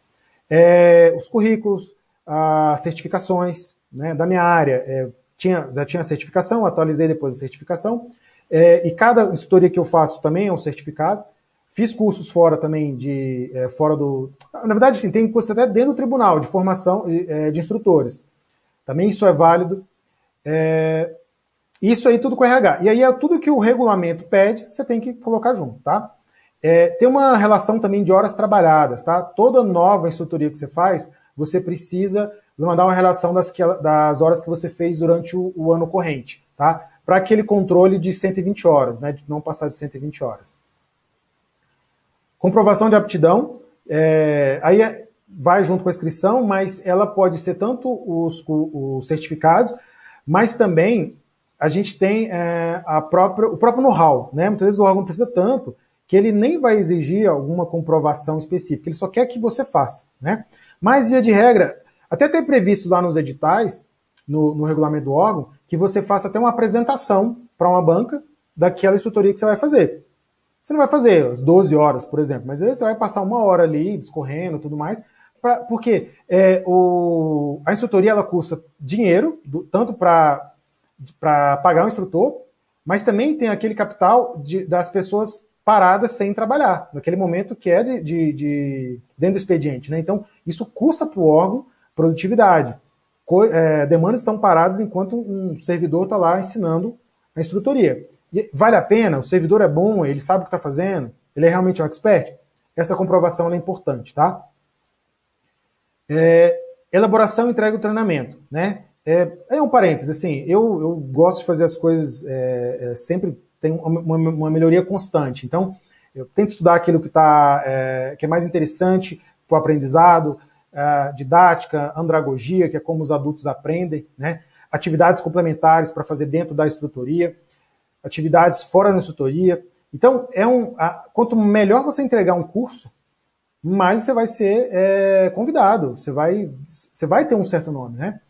É, os currículos, as certificações, né? Da minha área, é, tinha, já tinha certificação, atualizei depois a certificação. É, e cada instrutoria que eu faço também é um certificado. Fiz cursos fora também de é, fora do. Na verdade, sim, tem cursos até dentro do tribunal de formação de instrutores. Também isso é válido. É, isso aí tudo com RH. E aí é tudo que o regulamento pede, você tem que colocar junto, tá? É, tem uma relação também de horas trabalhadas, tá? Toda nova instrutoria que você faz, você precisa mandar uma relação das, das horas que você fez durante o, o ano corrente, tá? Para aquele controle de 120 horas, né? De não passar de 120 horas. Comprovação de aptidão, é, aí é, vai junto com a inscrição, mas ela pode ser tanto os, os certificados, mas também a gente tem é, a própria, o próprio know-how. Né? Muitas vezes o órgão precisa tanto que ele nem vai exigir alguma comprovação específica, ele só quer que você faça. Né? Mas, via de regra, até tem previsto lá nos editais, no, no regulamento do órgão, que você faça até uma apresentação para uma banca daquela instrutoria que você vai fazer. Você não vai fazer as 12 horas, por exemplo, mas aí você vai passar uma hora ali discorrendo tudo mais, pra, porque é, o, a instrutoria ela custa dinheiro, do, tanto para pagar o instrutor, mas também tem aquele capital de, das pessoas paradas sem trabalhar, naquele momento que é de, de, de dentro do expediente. Né? Então, isso custa para o órgão produtividade. Co é, demandas estão paradas enquanto um servidor está lá ensinando a instrutoria. E vale a pena? O servidor é bom, ele sabe o que está fazendo, ele é realmente um expert? Essa comprovação é importante, tá? É, elaboração, entrega e treinamento, né? É, é um parênteses, assim, eu, eu gosto de fazer as coisas é, é sempre tem uma, uma, melhoria constante. Então, eu tento estudar aquilo que, tá, é, que é mais interessante para o aprendizado, é, didática, andragogia, que é como os adultos aprendem, né? atividades complementares para fazer dentro da instrutoria atividades fora da instrutoria. Então, é um, a, quanto melhor você entregar um curso, mais você vai ser é, convidado, você vai, você vai ter um certo nome, né?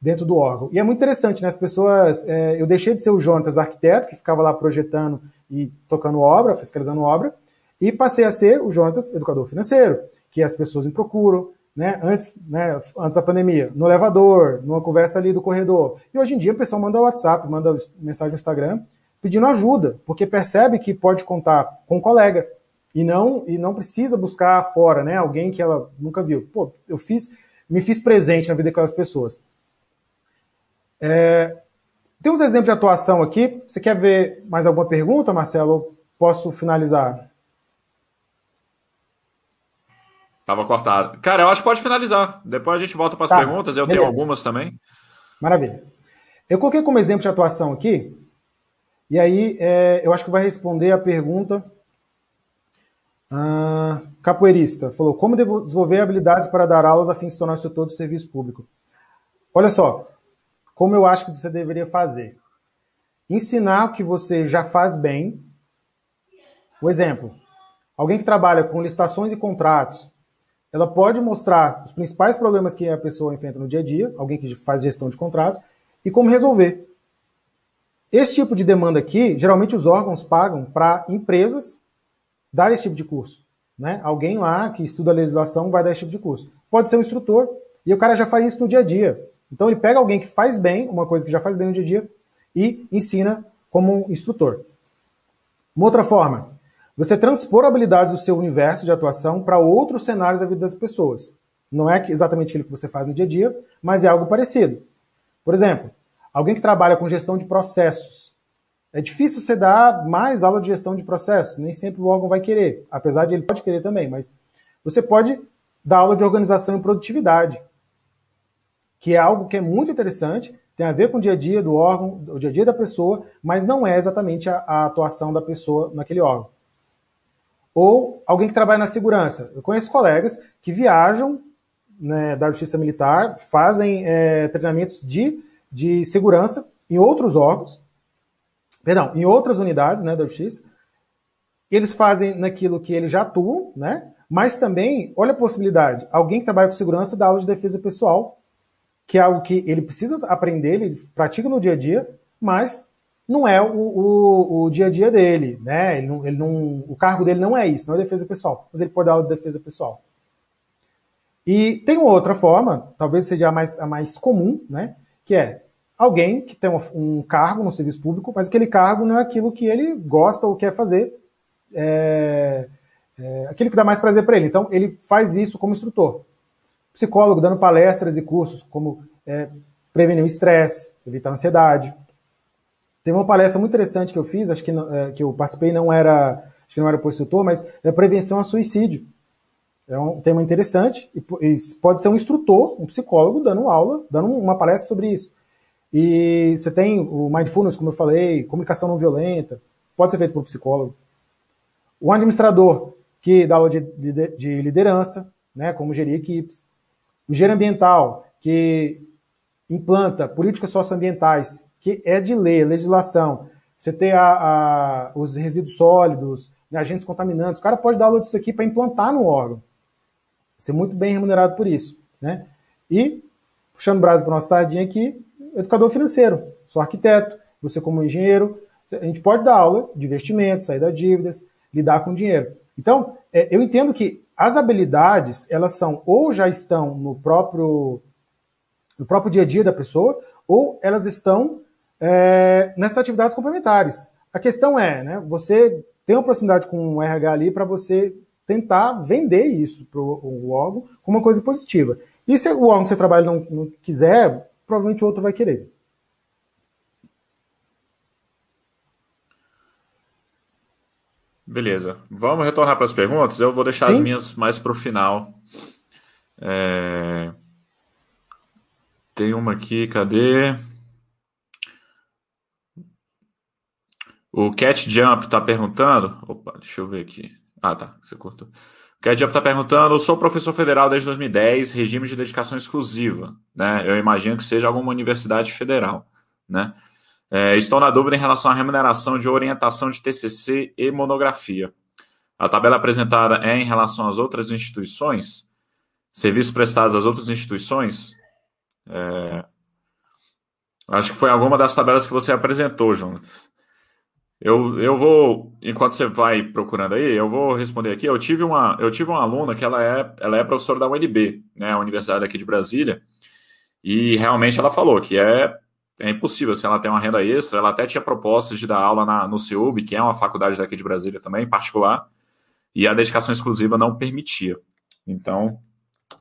Dentro do órgão. E é muito interessante, né? As pessoas. É, eu deixei de ser o Jonatas arquiteto, que ficava lá projetando e tocando obra, fiscalizando obra, e passei a ser o Jonatas educador financeiro, que as pessoas me procuram, né, antes, né, antes da pandemia, no elevador, numa conversa ali do corredor. E hoje em dia o pessoal manda WhatsApp, manda mensagem no Instagram, pedindo ajuda, porque percebe que pode contar com um colega e não e não precisa buscar fora, né, alguém que ela nunca viu. Pô, eu fiz, me fiz presente na vida daquelas pessoas. É, tem uns exemplos de atuação aqui. Você quer ver mais alguma pergunta, Marcelo? Ou posso finalizar? Tava cortado. Cara, eu acho que pode finalizar. Depois a gente volta para as tá, perguntas. Eu beleza. tenho algumas também. Maravilha. Eu coloquei como exemplo de atuação aqui e aí, é, eu acho que vai responder a pergunta. Ah, capoeirista falou: Como desenvolver habilidades para dar aulas a fim de se tornar instrutor do serviço público? Olha só, como eu acho que você deveria fazer. Ensinar o que você já faz bem. O exemplo: alguém que trabalha com licitações e contratos, ela pode mostrar os principais problemas que a pessoa enfrenta no dia a dia, alguém que faz gestão de contratos, e como resolver. Esse tipo de demanda aqui, geralmente os órgãos pagam para empresas dar esse tipo de curso. Né? Alguém lá que estuda a legislação vai dar esse tipo de curso. Pode ser um instrutor, e o cara já faz isso no dia a dia. Então ele pega alguém que faz bem, uma coisa que já faz bem no dia a dia, e ensina como um instrutor. Uma outra forma, você transpor habilidades do seu universo de atuação para outros cenários da vida das pessoas. Não é exatamente aquilo que você faz no dia a dia, mas é algo parecido. Por exemplo, Alguém que trabalha com gestão de processos. É difícil você dar mais aula de gestão de processos, nem sempre o órgão vai querer, apesar de ele pode querer também, mas você pode dar aula de organização e produtividade, que é algo que é muito interessante, tem a ver com o dia a dia do órgão, o dia a dia da pessoa, mas não é exatamente a, a atuação da pessoa naquele órgão. Ou alguém que trabalha na segurança. Eu conheço colegas que viajam né, da Justiça Militar, fazem é, treinamentos de de segurança em outros órgãos, perdão, em outras unidades né, da justiça. Eles fazem naquilo que eles já atuam, né? Mas também, olha a possibilidade, alguém que trabalha com segurança dá aula de defesa pessoal, que é algo que ele precisa aprender, ele pratica no dia a dia, mas não é o, o, o dia a dia dele, né? Ele não, ele não, o cargo dele não é isso, não é defesa pessoal, mas ele pode dar aula de defesa pessoal. E tem outra forma, talvez seja a mais, a mais comum, né? Que é alguém que tem um cargo no serviço público, mas aquele cargo não é aquilo que ele gosta ou quer fazer, é, é aquilo que dá mais prazer para ele. Então, ele faz isso como instrutor. Psicólogo dando palestras e cursos como é, prevenir o estresse, evitar a ansiedade. Teve uma palestra muito interessante que eu fiz, acho que, é, que eu participei, não era, acho que não era por instrutor, mas é prevenção a suicídio. É um tema interessante e pode ser um instrutor, um psicólogo, dando aula, dando uma palestra sobre isso. E você tem o mindfulness, como eu falei, comunicação não violenta, pode ser feito por um psicólogo. O administrador, que dá aula de, de, de liderança, né, como gerir equipes. O engenheiro ambiental, que implanta políticas socioambientais, que é de lei, legislação. Você tem a, a, os resíduos sólidos, né, agentes contaminantes. O cara pode dar aula disso aqui para implantar no órgão ser muito bem remunerado por isso. né? E, puxando o braço para nossa sardinha aqui, educador financeiro, sou arquiteto, você como engenheiro, a gente pode dar aula de investimentos, sair das dívidas, lidar com dinheiro. Então, é, eu entendo que as habilidades, elas são ou já estão no próprio, no próprio dia a dia da pessoa, ou elas estão é, nessas atividades complementares. A questão é, né, você tem uma proximidade com o RH ali para você tentar vender isso para o órgão como uma coisa positiva. E se o órgão que você trabalha não, não quiser, provavelmente o outro vai querer. Beleza. Vamos retornar para as perguntas. Eu vou deixar Sim. as minhas mais para o final. É... Tem uma aqui, cadê? O Cat Jump está perguntando. Opa, deixa eu ver aqui. Ah, tá. Você cortou. O Jump está perguntando. Eu sou professor federal desde 2010, regime de dedicação exclusiva. Né? Eu imagino que seja alguma universidade federal. Né? É, estou na dúvida em relação à remuneração de orientação de TCC e monografia. A tabela apresentada é em relação às outras instituições? Serviços prestados às outras instituições? É, acho que foi alguma das tabelas que você apresentou, Jonas. Eu, eu vou, enquanto você vai procurando aí, eu vou responder aqui. Eu tive uma, eu tive uma aluna que ela é, ela é professora da UNB, né, a Universidade aqui de Brasília, e realmente ela falou que é é impossível. Se ela tem uma renda extra, ela até tinha propostas de dar aula na, no CEUB, que é uma faculdade daqui de Brasília também, particular, e a dedicação exclusiva não permitia. Então,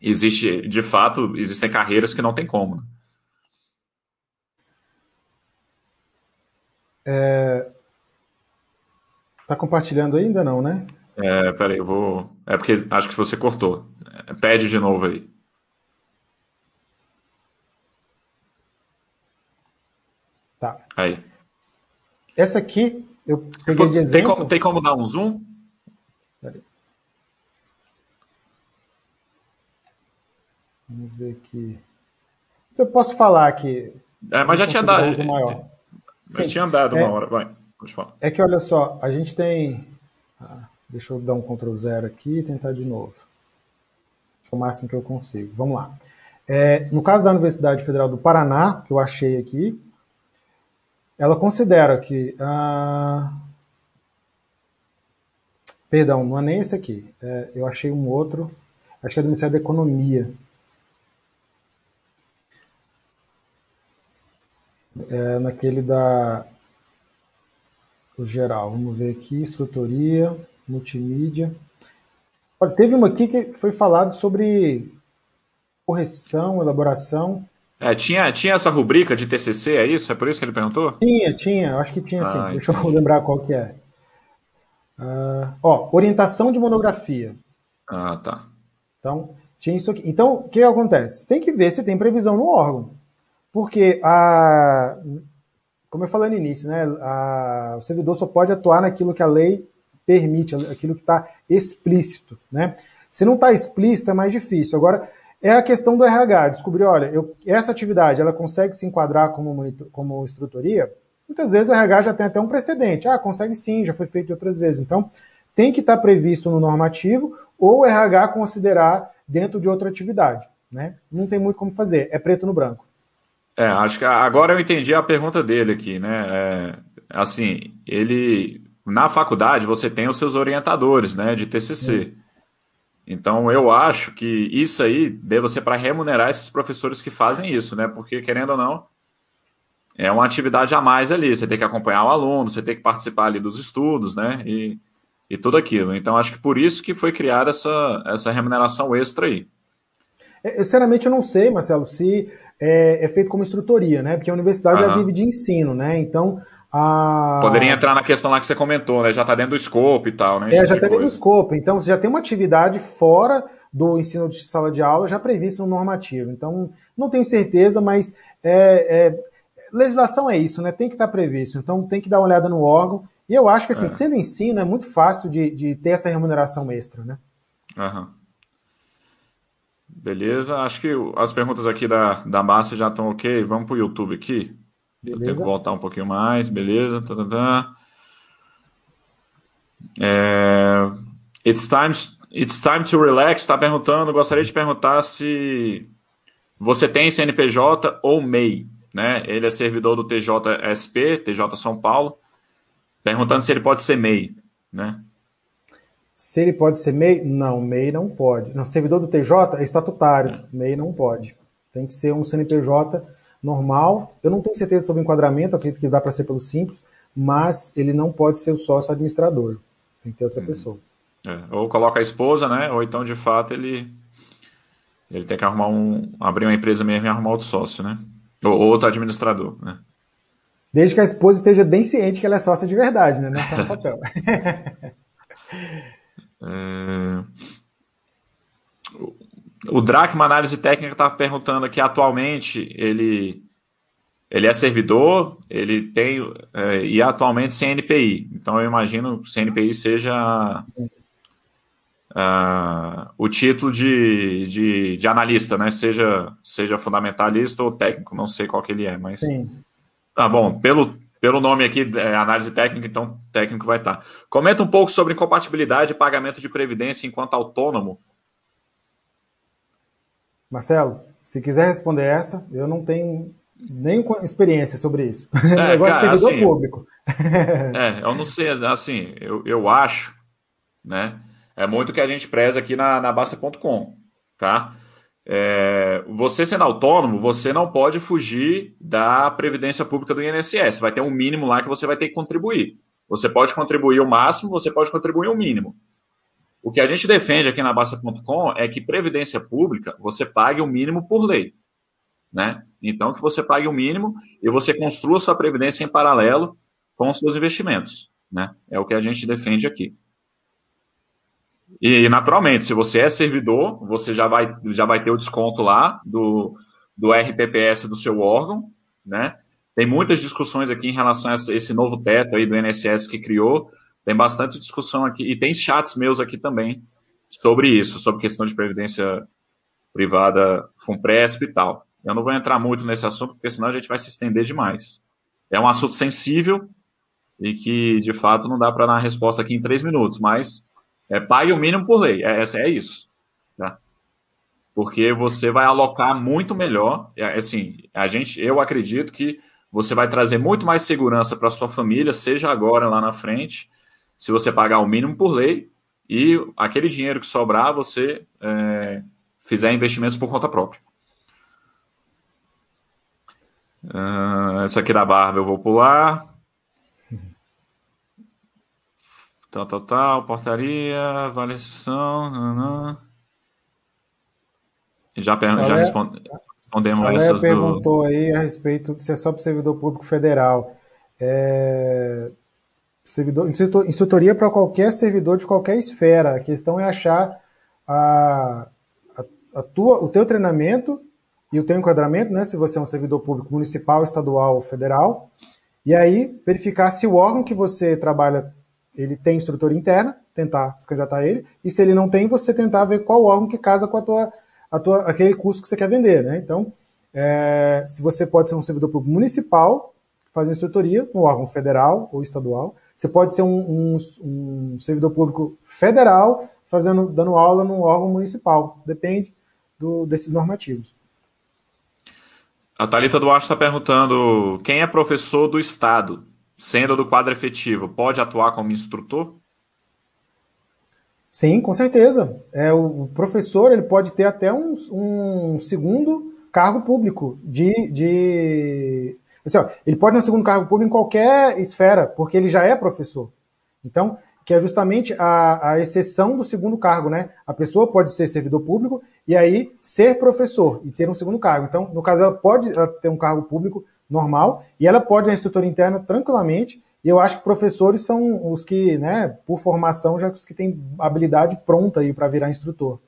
existe, de fato, existem carreiras que não tem como. Né? É... Tá compartilhando ainda não, né? É, peraí, eu vou. É porque acho que você cortou. É, pede de novo aí. Tá. Aí. Essa aqui, eu peguei de exemplo. Tem como, tem como dar um zoom? Peraí. Vamos ver aqui. Se eu posso falar aqui. É, mas já tinha dado. Maior. Já tinha dado é, uma hora, vai. Pode falar. É que olha só, a gente tem. Ah, deixa eu dar um Ctrl zero aqui e tentar de novo. É o máximo que eu consigo. Vamos lá. É, no caso da Universidade Federal do Paraná, que eu achei aqui, ela considera que. Ah, perdão, não é nem esse aqui. É, eu achei um outro. Acho que é do Ministério da Economia. É, naquele da. O geral. Vamos ver aqui: instrutoria, multimídia. Olha, teve uma aqui que foi falado sobre correção, elaboração é, tinha, tinha essa rubrica de TCC, é isso? É por isso que ele perguntou? Tinha, tinha. Acho que tinha sim. Ah, Deixa eu lembrar qual que é. Uh, ó, orientação de monografia. Ah, tá. Então, tinha isso aqui. Então, o que acontece? Tem que ver se tem previsão no órgão. Porque, a, como eu falei no início, né, a, o servidor só pode atuar naquilo que a lei permite, aquilo que está explícito. Né? Se não está explícito, é mais difícil. Agora, é a questão do RH, descobrir, olha, eu, essa atividade ela consegue se enquadrar como, monitor, como instrutoria? Muitas vezes o RH já tem até um precedente. Ah, consegue sim, já foi feito outras vezes. Então, tem que estar previsto no normativo ou o RH considerar dentro de outra atividade. Né? Não tem muito como fazer, é preto no branco. É, acho que agora eu entendi a pergunta dele aqui, né? É, assim, ele na faculdade você tem os seus orientadores, né, de TCC. Sim. Então, eu acho que isso aí deve ser para remunerar esses professores que fazem isso, né? Porque, querendo ou não, é uma atividade a mais ali. Você tem que acompanhar o aluno, você tem que participar ali dos estudos, né? E, e tudo aquilo. Então, acho que por isso que foi criada essa, essa remuneração extra aí. É, sinceramente, eu não sei, Marcelo, se é, é feito como instrutoria, né? Porque a universidade uhum. já vive de ensino, né? Então, a... Poderia entrar na questão lá que você comentou, né? Já está dentro do escopo e tal, né? É, já está dentro do escopo. Então, você já tem uma atividade fora do ensino de sala de aula já previsto no normativo. Então, não tenho certeza, mas é, é, legislação é isso, né? Tem que estar tá previsto. Então, tem que dar uma olhada no órgão. E eu acho que, assim, é. sendo ensino, é muito fácil de, de ter essa remuneração extra, né? Aham. Beleza, acho que as perguntas aqui da, da Márcia já estão ok. Vamos para o YouTube aqui. Beleza. Eu tenho que voltar um pouquinho mais, beleza. Tá, tá, tá. É, it's time It's Time to Relax está perguntando, gostaria de perguntar se você tem CNPJ ou MEI, né? Ele é servidor do TJSP, TJ São Paulo, perguntando se ele pode ser MEI, né? Se ele pode ser MEI? Não, MEI não pode. Não, servidor do TJ é estatutário, é. MEI não pode. Tem que ser um CNPJ normal. Eu não tenho certeza sobre o enquadramento, acredito que dá para ser pelo simples, mas ele não pode ser o sócio administrador. Tem que ter outra hum. pessoa. É, ou coloca a esposa, né? Ou então, de fato, ele, ele tem que arrumar um. abrir uma empresa mesmo e arrumar outro sócio, né? Ou, outro administrador, né? Desde que a esposa esteja bem ciente que ela é sócia de verdade, né? Não é só no papel. é... O Dracma Análise Técnica estava perguntando aqui atualmente ele ele é servidor, ele tem é, e atualmente CNPI. Então eu imagino que CNPI seja uh, o título de, de, de, analista, né? Seja, seja fundamentalista ou técnico, não sei qual que ele é, mas. Sim. Tá ah, bom, pelo, pelo nome aqui, é, análise técnica, então técnico vai estar. Comenta um pouco sobre incompatibilidade e pagamento de previdência enquanto autônomo. Marcelo, se quiser responder essa, eu não tenho nem experiência sobre isso. É, negócio cara, servidor assim, público. É, eu não sei, assim, eu, eu acho, né? É muito que a gente preza aqui na, na Basta.com, tá? É, você sendo autônomo, você não pode fugir da previdência pública do INSS. Vai ter um mínimo lá que você vai ter que contribuir. Você pode contribuir o máximo, você pode contribuir o mínimo. O que a gente defende aqui na Basta.com é que previdência pública você pague o mínimo por lei. Né? Então, que você pague o mínimo e você construa sua previdência em paralelo com os seus investimentos. Né? É o que a gente defende aqui. E, naturalmente, se você é servidor, você já vai, já vai ter o desconto lá do, do RPPS do seu órgão, né? Tem muitas discussões aqui em relação a esse novo teto aí do INSS que criou. Tem bastante discussão aqui, e tem chats meus aqui também sobre isso, sobre questão de previdência privada, FUNPRESP e tal. Eu não vou entrar muito nesse assunto, porque senão a gente vai se estender demais. É um assunto sensível e que, de fato, não dá para dar a resposta aqui em três minutos, mas é pague o mínimo por lei. É, é isso. Tá? Porque você vai alocar muito melhor. É, assim, a gente, eu acredito que você vai trazer muito mais segurança para sua família, seja agora lá na frente, se você pagar o mínimo por lei e aquele dinheiro que sobrar você é, fizer investimentos por conta própria. Uh, essa aqui da barba eu vou pular. Tal, tal, tal, portaria, avaliação. Já, per... já responde... respondemos a essas perguntou do... aí a respeito se é só para o servidor público federal. É... Servidor, instrutoria para qualquer servidor de qualquer esfera. A questão é achar a, a, a, tua, o teu treinamento e o teu enquadramento, né? Se você é um servidor público municipal, estadual ou federal. E aí verificar se o órgão que você trabalha ele tem estrutura interna, tentar se candidatar a ele, e se ele não tem, você tentar ver qual órgão que casa com a tua, a tua, aquele curso que você quer vender. Né? Então, é, se você pode ser um servidor público municipal, fazendo instrutoria no órgão federal ou estadual, você pode ser um, um, um servidor público federal fazendo, dando aula no órgão municipal. Depende do, desses normativos. A Thalita Duarte está perguntando quem é professor do Estado sendo do quadro efetivo, pode atuar como instrutor? Sim, com certeza. É, o professor ele pode ter até um, um segundo cargo público de, de assim, ó, ele pode ter um segundo cargo público em qualquer esfera, porque ele já é professor. Então, que é justamente a, a exceção do segundo cargo, né? A pessoa pode ser servidor público e aí ser professor e ter um segundo cargo. Então, no caso, ela pode ter um cargo público normal, e ela pode à instrutora interna tranquilamente, e eu acho que professores são os que, né, por formação, já os que têm habilidade pronta aí para virar instrutor.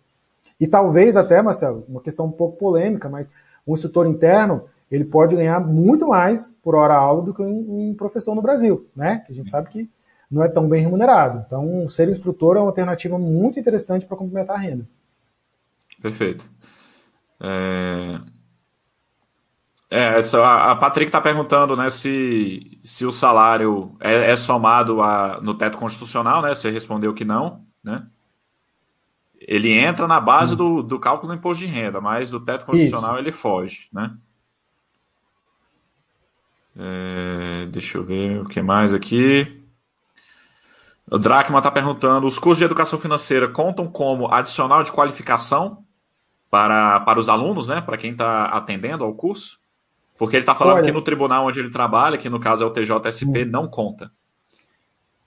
E talvez até, Marcelo, uma questão um pouco polêmica, mas um instrutor interno, ele pode ganhar muito mais por hora aula do que um, um professor no Brasil, né? Que a gente sabe que não é tão bem remunerado. Então, ser instrutor é uma alternativa muito interessante para complementar a renda. Perfeito. É... É, a Patrick está perguntando né, se, se o salário é, é somado a, no teto constitucional, né? Você respondeu que não, né? ele entra na base hum. do, do cálculo do imposto de renda, mas do teto constitucional Isso. ele foge, né? É, deixa eu ver o que mais aqui. O Drachman está perguntando: os cursos de educação financeira contam como adicional de qualificação para, para os alunos, né? Para quem está atendendo ao curso? Porque ele está falando Olha, que no tribunal onde ele trabalha, que no caso é o TJSP, hum. não conta.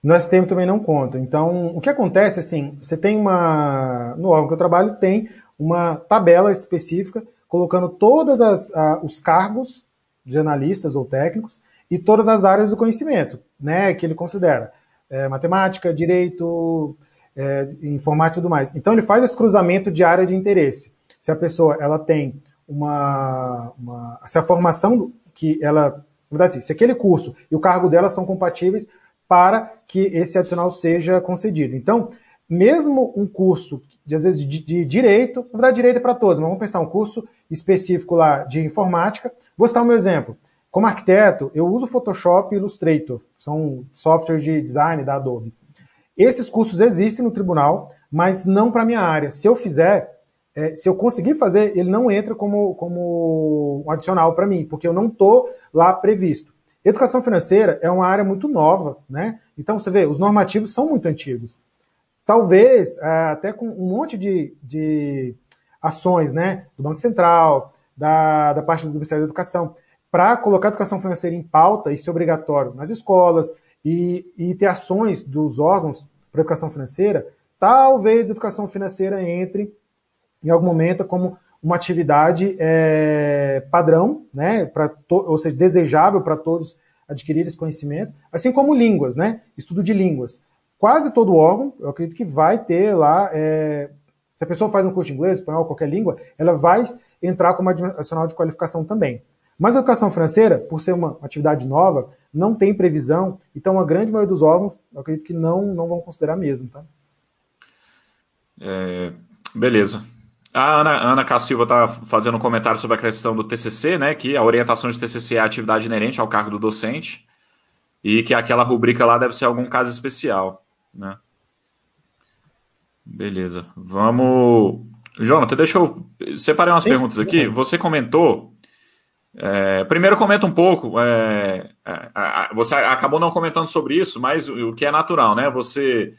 No STM também não conta. Então, o que acontece, assim, você tem uma. No órgão que eu trabalho, tem uma tabela específica colocando todos os cargos de analistas ou técnicos e todas as áreas do conhecimento, né, que ele considera. É, matemática, direito, é, informática e tudo mais. Então, ele faz esse cruzamento de área de interesse. Se a pessoa ela tem uma, uma se a formação que ela, na verdade, se aquele curso e o cargo dela são compatíveis para que esse adicional seja concedido. Então, mesmo um curso, de, às vezes, de, de direito, na verdade, direito é para todos, mas vamos pensar um curso específico lá de informática. Vou citar o meu exemplo. Como arquiteto, eu uso Photoshop e Illustrator, são softwares de design da Adobe. Esses cursos existem no tribunal, mas não para minha área. Se eu fizer, é, se eu conseguir fazer, ele não entra como, como um adicional para mim, porque eu não estou lá previsto. Educação financeira é uma área muito nova, né? Então você vê, os normativos são muito antigos. Talvez, é, até com um monte de, de ações, né, do Banco Central, da, da parte do Ministério da Educação, para colocar a educação financeira em pauta e ser obrigatório nas escolas e, e ter ações dos órgãos para educação financeira, talvez a educação financeira entre em algum momento como uma atividade é, padrão, né, ou seja, desejável para todos adquirir esse conhecimento, assim como línguas, né, estudo de línguas. Quase todo órgão, eu acredito que vai ter lá, é, se a pessoa faz um curso de inglês, espanhol, qualquer língua, ela vai entrar como adicional de qualificação também. Mas a educação financeira, por ser uma atividade nova, não tem previsão, então a grande maioria dos órgãos, eu acredito que não, não vão considerar mesmo, tá? É, beleza. A Ana, Ana Cassilva está fazendo um comentário sobre a questão do TCC, né? Que a orientação de TCC é a atividade inerente ao cargo do docente e que aquela rubrica lá deve ser algum caso especial, né? Beleza. Vamos. Jonathan, deixa eu. Separei umas Sim. perguntas aqui. Você comentou. É... primeiro, comenta um pouco. É... você acabou não comentando sobre isso, mas o que é natural, né? Você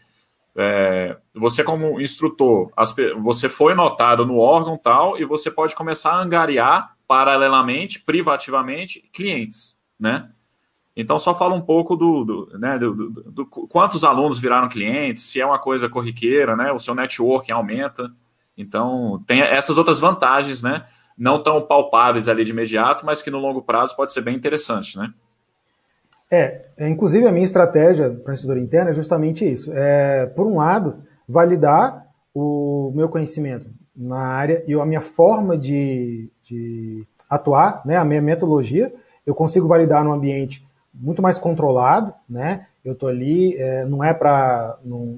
é, você como instrutor, as, você foi notado no órgão tal e você pode começar a angariar paralelamente, privativamente, clientes, né? Então só fala um pouco do, do né, do, do, do, quantos alunos viraram clientes, se é uma coisa corriqueira, né? O seu network aumenta. Então tem essas outras vantagens, né? Não tão palpáveis ali de imediato, mas que no longo prazo pode ser bem interessante, né? É, é, inclusive a minha estratégia para a interna é justamente isso. É, por um lado, validar o meu conhecimento na área e a minha forma de, de atuar, né, a minha metodologia, eu consigo validar num ambiente muito mais controlado, né? Eu estou ali, é, não é para,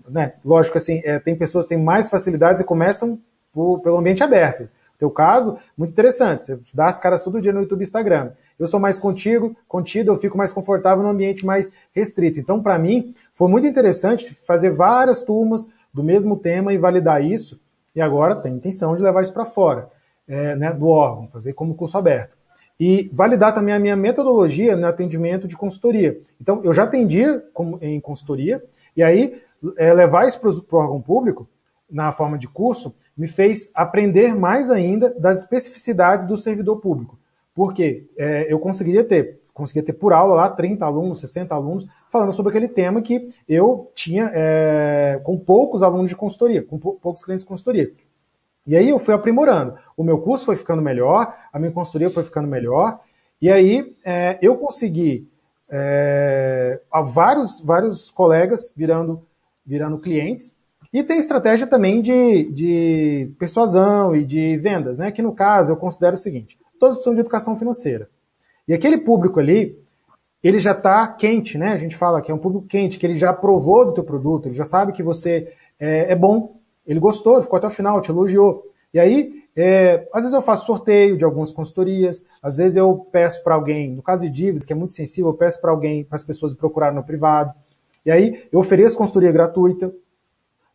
né? Lógico assim, é, tem pessoas que têm mais facilidades e começam por, pelo ambiente aberto. No teu caso, muito interessante. Você dá as caras todo dia no YouTube e Instagram eu sou mais contigo, contido, eu fico mais confortável no ambiente mais restrito. Então, para mim, foi muito interessante fazer várias turmas do mesmo tema e validar isso. E agora tem intenção de levar isso para fora é, né, do órgão, fazer como curso aberto. E validar também a minha metodologia no atendimento de consultoria. Então, eu já atendia em consultoria, e aí é, levar isso para o órgão público, na forma de curso, me fez aprender mais ainda das especificidades do servidor público. Porque é, eu conseguiria ter, conseguia ter por aula lá 30 alunos, 60 alunos, falando sobre aquele tema que eu tinha é, com poucos alunos de consultoria, com poucos clientes de consultoria. E aí eu fui aprimorando. O meu curso foi ficando melhor, a minha consultoria foi ficando melhor, e aí é, eu consegui é, vários, vários colegas virando, virando clientes, e tem estratégia também de, de persuasão e de vendas, né? Que no caso eu considero o seguinte: todos precisam de educação financeira. E aquele público ali, ele já está quente, né? A gente fala que é um público quente, que ele já provou do teu produto, ele já sabe que você é, é bom, ele gostou, ele ficou até o final, te elogiou. E aí, é, às vezes eu faço sorteio de algumas consultorias, às vezes eu peço para alguém, no caso de dívidas, que é muito sensível, eu peço para alguém, para as pessoas procurarem no privado. E aí eu ofereço consultoria gratuita.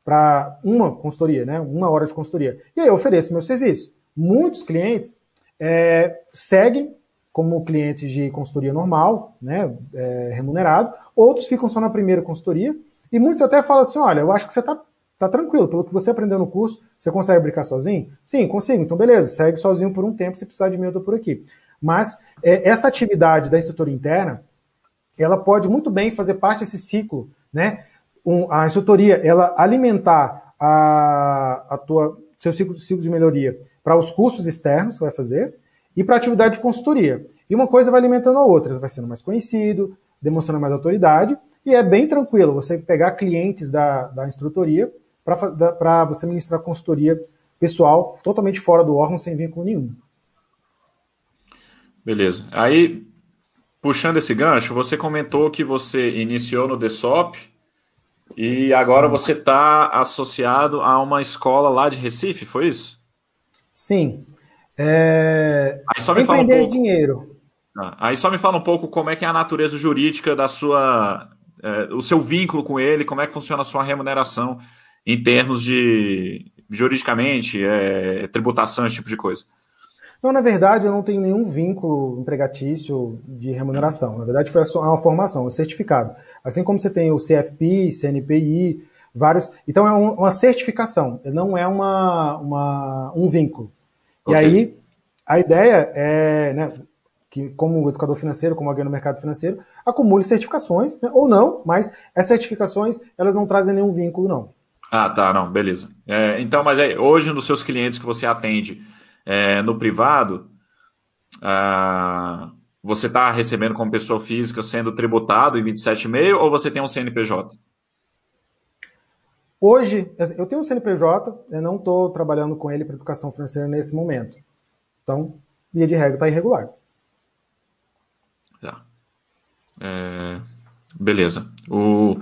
para uma consultoria, né? Uma hora de consultoria. E aí eu ofereço meu serviço. Muitos clientes é, seguem como clientes de consultoria normal, né, é, remunerado, outros ficam só na primeira consultoria, e muitos até falam assim, olha, eu acho que você está tá tranquilo, pelo que você aprendeu no curso, você consegue brincar sozinho? Sim, consigo, então beleza, segue sozinho por um tempo, se precisar de mim eu por aqui. Mas é, essa atividade da estrutura interna, ela pode muito bem fazer parte desse ciclo, né? Um, a instrutoria, ela alimentar a, a tua, seu ciclo, ciclo de melhoria para os cursos externos que você vai fazer e para atividade de consultoria. E uma coisa vai alimentando a outra, vai sendo mais conhecido, demonstrando mais autoridade, e é bem tranquilo você pegar clientes da, da instrutoria para você ministrar consultoria pessoal totalmente fora do órgão, sem vínculo nenhum. Beleza. Aí, puxando esse gancho, você comentou que você iniciou no DESOP e agora você está associado a uma escola lá de Recife, foi isso? Sim. É... Aí só me fala um pouco... dinheiro. Ah, aí só me fala um pouco como é que é a natureza jurídica da sua, é, o seu vínculo com ele, como é que funciona a sua remuneração em termos de juridicamente, é, tributação, esse tipo de coisa. Não, na verdade, eu não tenho nenhum vínculo empregatício de remuneração. Na verdade, foi uma formação, um certificado. Assim como você tem o CFP, CNPI, vários. Então, é uma certificação, não é uma, uma um vínculo. Okay. E aí, a ideia é né, que, como educador financeiro, como alguém no mercado financeiro, acumule certificações, né, ou não, mas essas certificações elas não trazem nenhum vínculo, não. Ah, tá, não, beleza. É, então, mas é, hoje nos seus clientes que você atende é, no privado, ah, você está recebendo como pessoa física sendo tributado em 27,5 ou você tem um CNPJ? Hoje, eu tenho um CNPJ, eu não estou trabalhando com ele para educação financeira nesse momento. Então, via de regra, está irregular. Tá. É, beleza. O,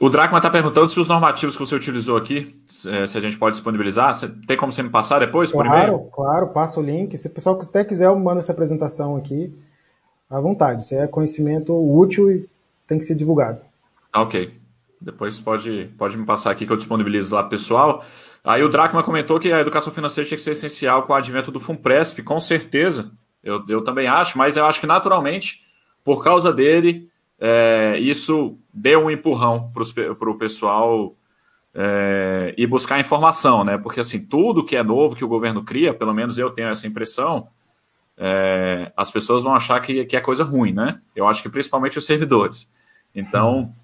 o Dracma está perguntando se os normativos que você utilizou aqui, é, se a gente pode disponibilizar. Tem como você me passar depois claro, por e-mail? Claro, passa o link. Se o pessoal até quiser, eu mando essa apresentação aqui à vontade. Isso é conhecimento útil e tem que ser divulgado. Ah, ok. Depois pode, pode me passar aqui que eu disponibilizo lá pessoal. Aí o Dracma comentou que a educação financeira tinha que ser essencial com o advento do FUNPRESP, com certeza. Eu, eu também acho, mas eu acho que naturalmente, por causa dele, é, isso deu um empurrão para o pessoal é, ir buscar informação, né? Porque assim, tudo que é novo que o governo cria, pelo menos eu tenho essa impressão, é, as pessoas vão achar que, que é coisa ruim, né? Eu acho que principalmente os servidores. Então,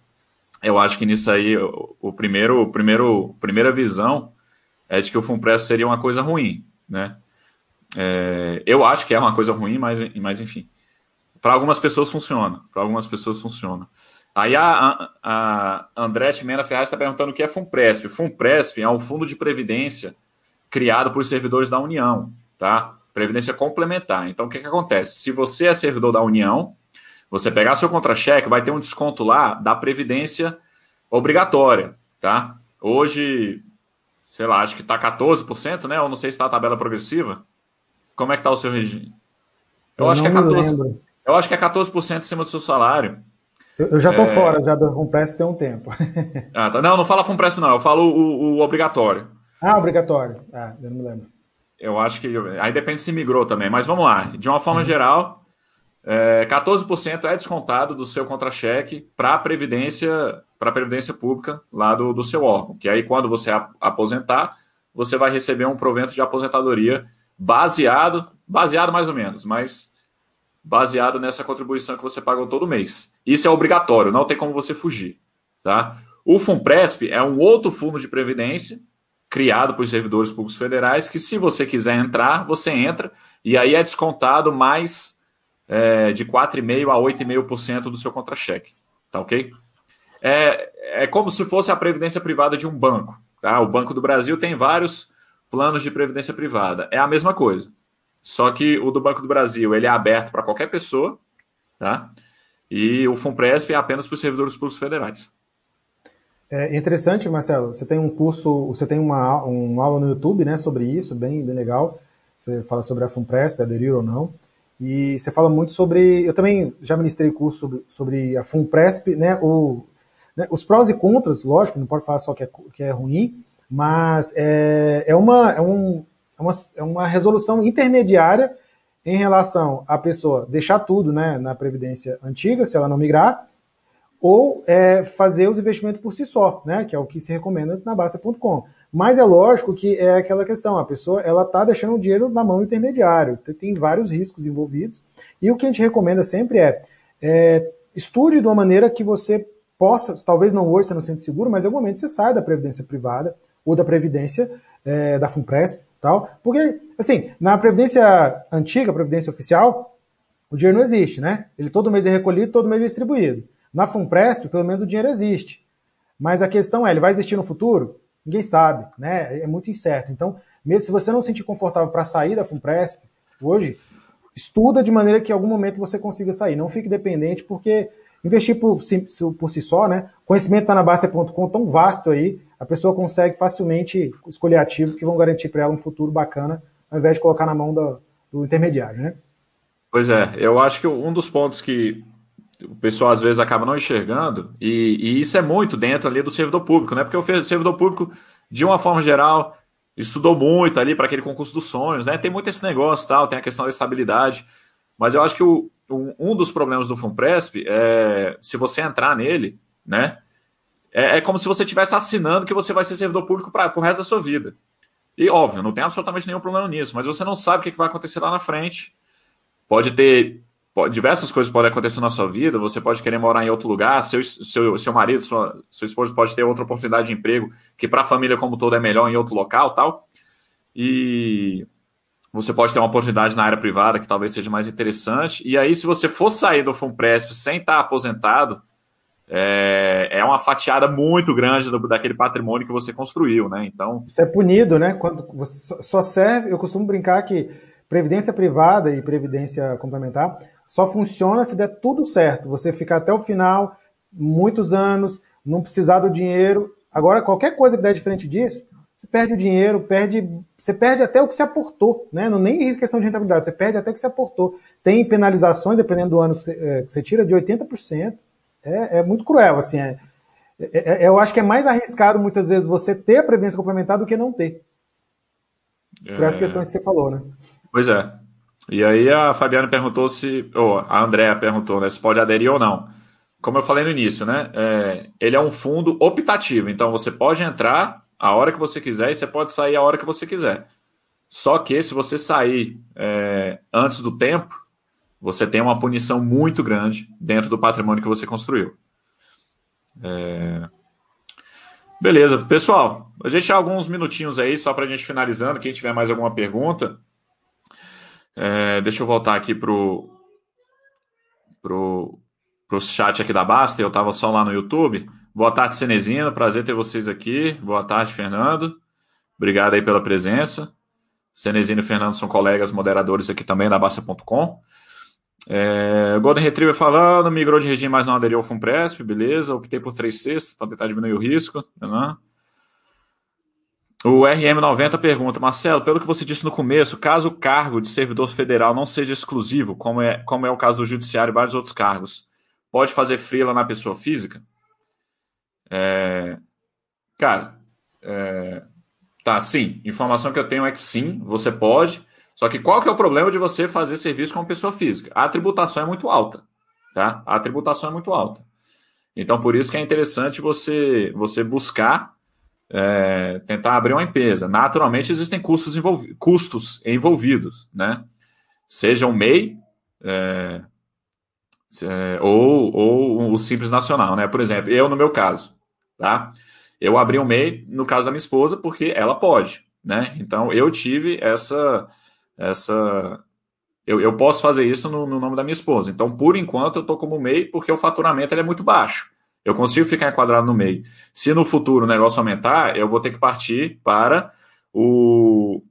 eu acho que nisso aí, o, primeiro, o primeiro, primeira visão é de que o FUNPRESP seria uma coisa ruim, né? É, eu acho que é uma coisa ruim, mas, mas enfim. Para algumas pessoas funciona. Para algumas pessoas funciona. Aí a, a, a Andrete Mena Ferraz está perguntando o que é FUNPRESP. FUNPRESP é um fundo de previdência criado por servidores da União, tá? Previdência complementar. Então, o que, que acontece? Se você é servidor da União, você pegar seu contra-cheque, vai ter um desconto lá da Previdência obrigatória, tá? Hoje, sei lá, acho que está 14%, né? Ou não sei se está a tabela progressiva. Como é que está o seu regime? Eu, Eu acho que é 14%. Eu acho que é 14% em cima do seu salário. Eu, eu já estou é... fora já do Funpresp tem um tempo. ah, tá. Não, não fala Funpresp não, eu falo o, o, obrigatório. Ah, obrigatório. Ah, eu não me lembro. Eu acho que. Aí depende se migrou também, mas vamos lá. De uma forma uhum. geral, é, 14% é descontado do seu contra-cheque para a Previdência, Previdência Pública lá do, do seu órgão. Que aí, quando você aposentar, você vai receber um provento de aposentadoria baseado, baseado mais ou menos, mas baseado nessa contribuição que você paga todo mês. Isso é obrigatório, não tem como você fugir. Tá? O FUNPRESP é um outro fundo de previdência criado por servidores públicos federais que, se você quiser entrar, você entra e aí é descontado mais é, de 4,5% a 8,5% do seu contra-cheque. Tá ok? É, é como se fosse a previdência privada de um banco. Tá? O Banco do Brasil tem vários planos de previdência privada. É a mesma coisa. Só que o do Banco do Brasil ele é aberto para qualquer pessoa, tá? E o FUNPRESP é apenas para os servidores públicos federais. É interessante, Marcelo. Você tem um curso, você tem uma, uma aula no YouTube, né, sobre isso, bem, bem legal. Você fala sobre a FUNPRESP, aderir ou não. E você fala muito sobre. Eu também já ministrei curso sobre, sobre a FUNPRESP, né? O, Né? Os prós e contras, lógico, não pode falar só que é, que é ruim, mas é, é, uma, é, um, é, uma, é uma resolução intermediária em relação à pessoa deixar tudo né, na Previdência antiga, se ela não migrar, ou é, fazer os investimentos por si só, né, que é o que se recomenda na Basta.com. Mas é lógico que é aquela questão, a pessoa ela está deixando o dinheiro na mão do intermediário, tem vários riscos envolvidos, e o que a gente recomenda sempre é, é estude de uma maneira que você possa, talvez não hoje você não sente seguro, mas em algum momento você sai da previdência privada ou da previdência é, da FUNPRESP, tal, porque, assim, na previdência antiga, previdência oficial, o dinheiro não existe, né? Ele todo mês é recolhido, todo mês é distribuído. Na FUNPRESP, pelo menos o dinheiro existe. Mas a questão é, ele vai existir no futuro? Ninguém sabe, né? É muito incerto. Então, mesmo se você não se sentir confortável para sair da FUNPRESP, hoje, estuda de maneira que em algum momento você consiga sair. Não fique dependente, porque investir por, por si só, né? Conhecimento está na Basta.com tão vasto aí, a pessoa consegue facilmente escolher ativos que vão garantir para ela um futuro bacana, ao invés de colocar na mão do, do intermediário, né? Pois é, eu acho que um dos pontos que o pessoal às vezes acaba não enxergando, e, e, isso é muito dentro ali do servidor público, né? Porque o servidor público, de uma forma geral, estudou muito ali para aquele concurso dos sonhos, né? Tem muito esse negócio tal, tem a questão da estabilidade. Mas eu acho que o, um dos problemas do FUNPRESP é se você entrar nele, né? É, é como se você estivesse assinando que você vai ser servidor público para o resto da sua vida. E óbvio, não tem absolutamente nenhum problema nisso, mas você não sabe o que vai acontecer lá na frente. Pode ter diversas coisas podem acontecer na sua vida, você pode querer morar em outro lugar, seu, seu, seu marido, sua, sua esposa pode ter outra oportunidade de emprego que para a família como todo é melhor em outro local tal. E você pode ter uma oportunidade na área privada que talvez seja mais interessante. E aí, se você for sair do FUNPRESP sem estar aposentado, é, é uma fatiada muito grande do, daquele patrimônio que você construiu, né? Então. Você é punido, né? Quando você só serve, eu costumo brincar que previdência privada e previdência complementar só funciona se der tudo certo. Você ficar até o final, muitos anos, não precisar do dinheiro. Agora, qualquer coisa que der diferente disso, você perde o dinheiro, perde, você perde até o que se aportou, né? Não nem questão de rentabilidade, você perde até o que se aportou. Tem penalizações, dependendo do ano que você, é, que você tira, de 80%. É, é muito cruel, assim. É, é, é, eu acho que é mais arriscado, muitas vezes, você ter a previdência complementar do que não ter. Por essa questão que você falou, né? Pois é. E aí a Fabiana perguntou se, ou a Andrea perguntou, né, se pode aderir ou não. Como eu falei no início, né, é, ele é um fundo optativo, então você pode entrar a hora que você quiser e você pode sair a hora que você quiser. Só que se você sair é, antes do tempo, você tem uma punição muito grande dentro do patrimônio que você construiu. É... Beleza, pessoal. A gente tem alguns minutinhos aí só para a gente finalizando. Quem tiver mais alguma pergunta, é, deixa eu voltar aqui pro, pro, pro chat aqui da Basta. Eu estava só lá no YouTube. Boa tarde, Cenezino. Prazer ter vocês aqui. Boa tarde, Fernando. Obrigado aí pela presença. Cenezino e Fernando são colegas moderadores aqui também da Basta.com. É, Golden Retriever falando, migrou de regime, mas não aderiu ao FUNPRESP, beleza. Optei por 3 sextos para tentar diminuir o risco. Né? O RM90 pergunta, Marcelo, pelo que você disse no começo, caso o cargo de servidor federal não seja exclusivo, como é, como é o caso do judiciário e vários outros cargos, pode fazer freela na pessoa física? É, cara, é, tá, sim. Informação que eu tenho é que sim, você pode. Só que qual que é o problema de você fazer serviço como pessoa física? A tributação é muito alta, tá? A tributação é muito alta. Então, por isso que é interessante você, você buscar é, tentar abrir uma empresa. Naturalmente, existem custos, envolvi custos envolvidos, né? Seja o MEI é, é, ou, ou o Simples Nacional, né? Por exemplo, eu, no meu caso, tá? Eu abri um MEI, no caso da minha esposa, porque ela pode, né? Então, eu tive essa... essa eu, eu posso fazer isso no, no nome da minha esposa. Então, por enquanto, eu estou como MEI porque o faturamento é muito baixo. Eu consigo ficar enquadrado no meio. Se no futuro o negócio aumentar, eu vou ter que partir para o,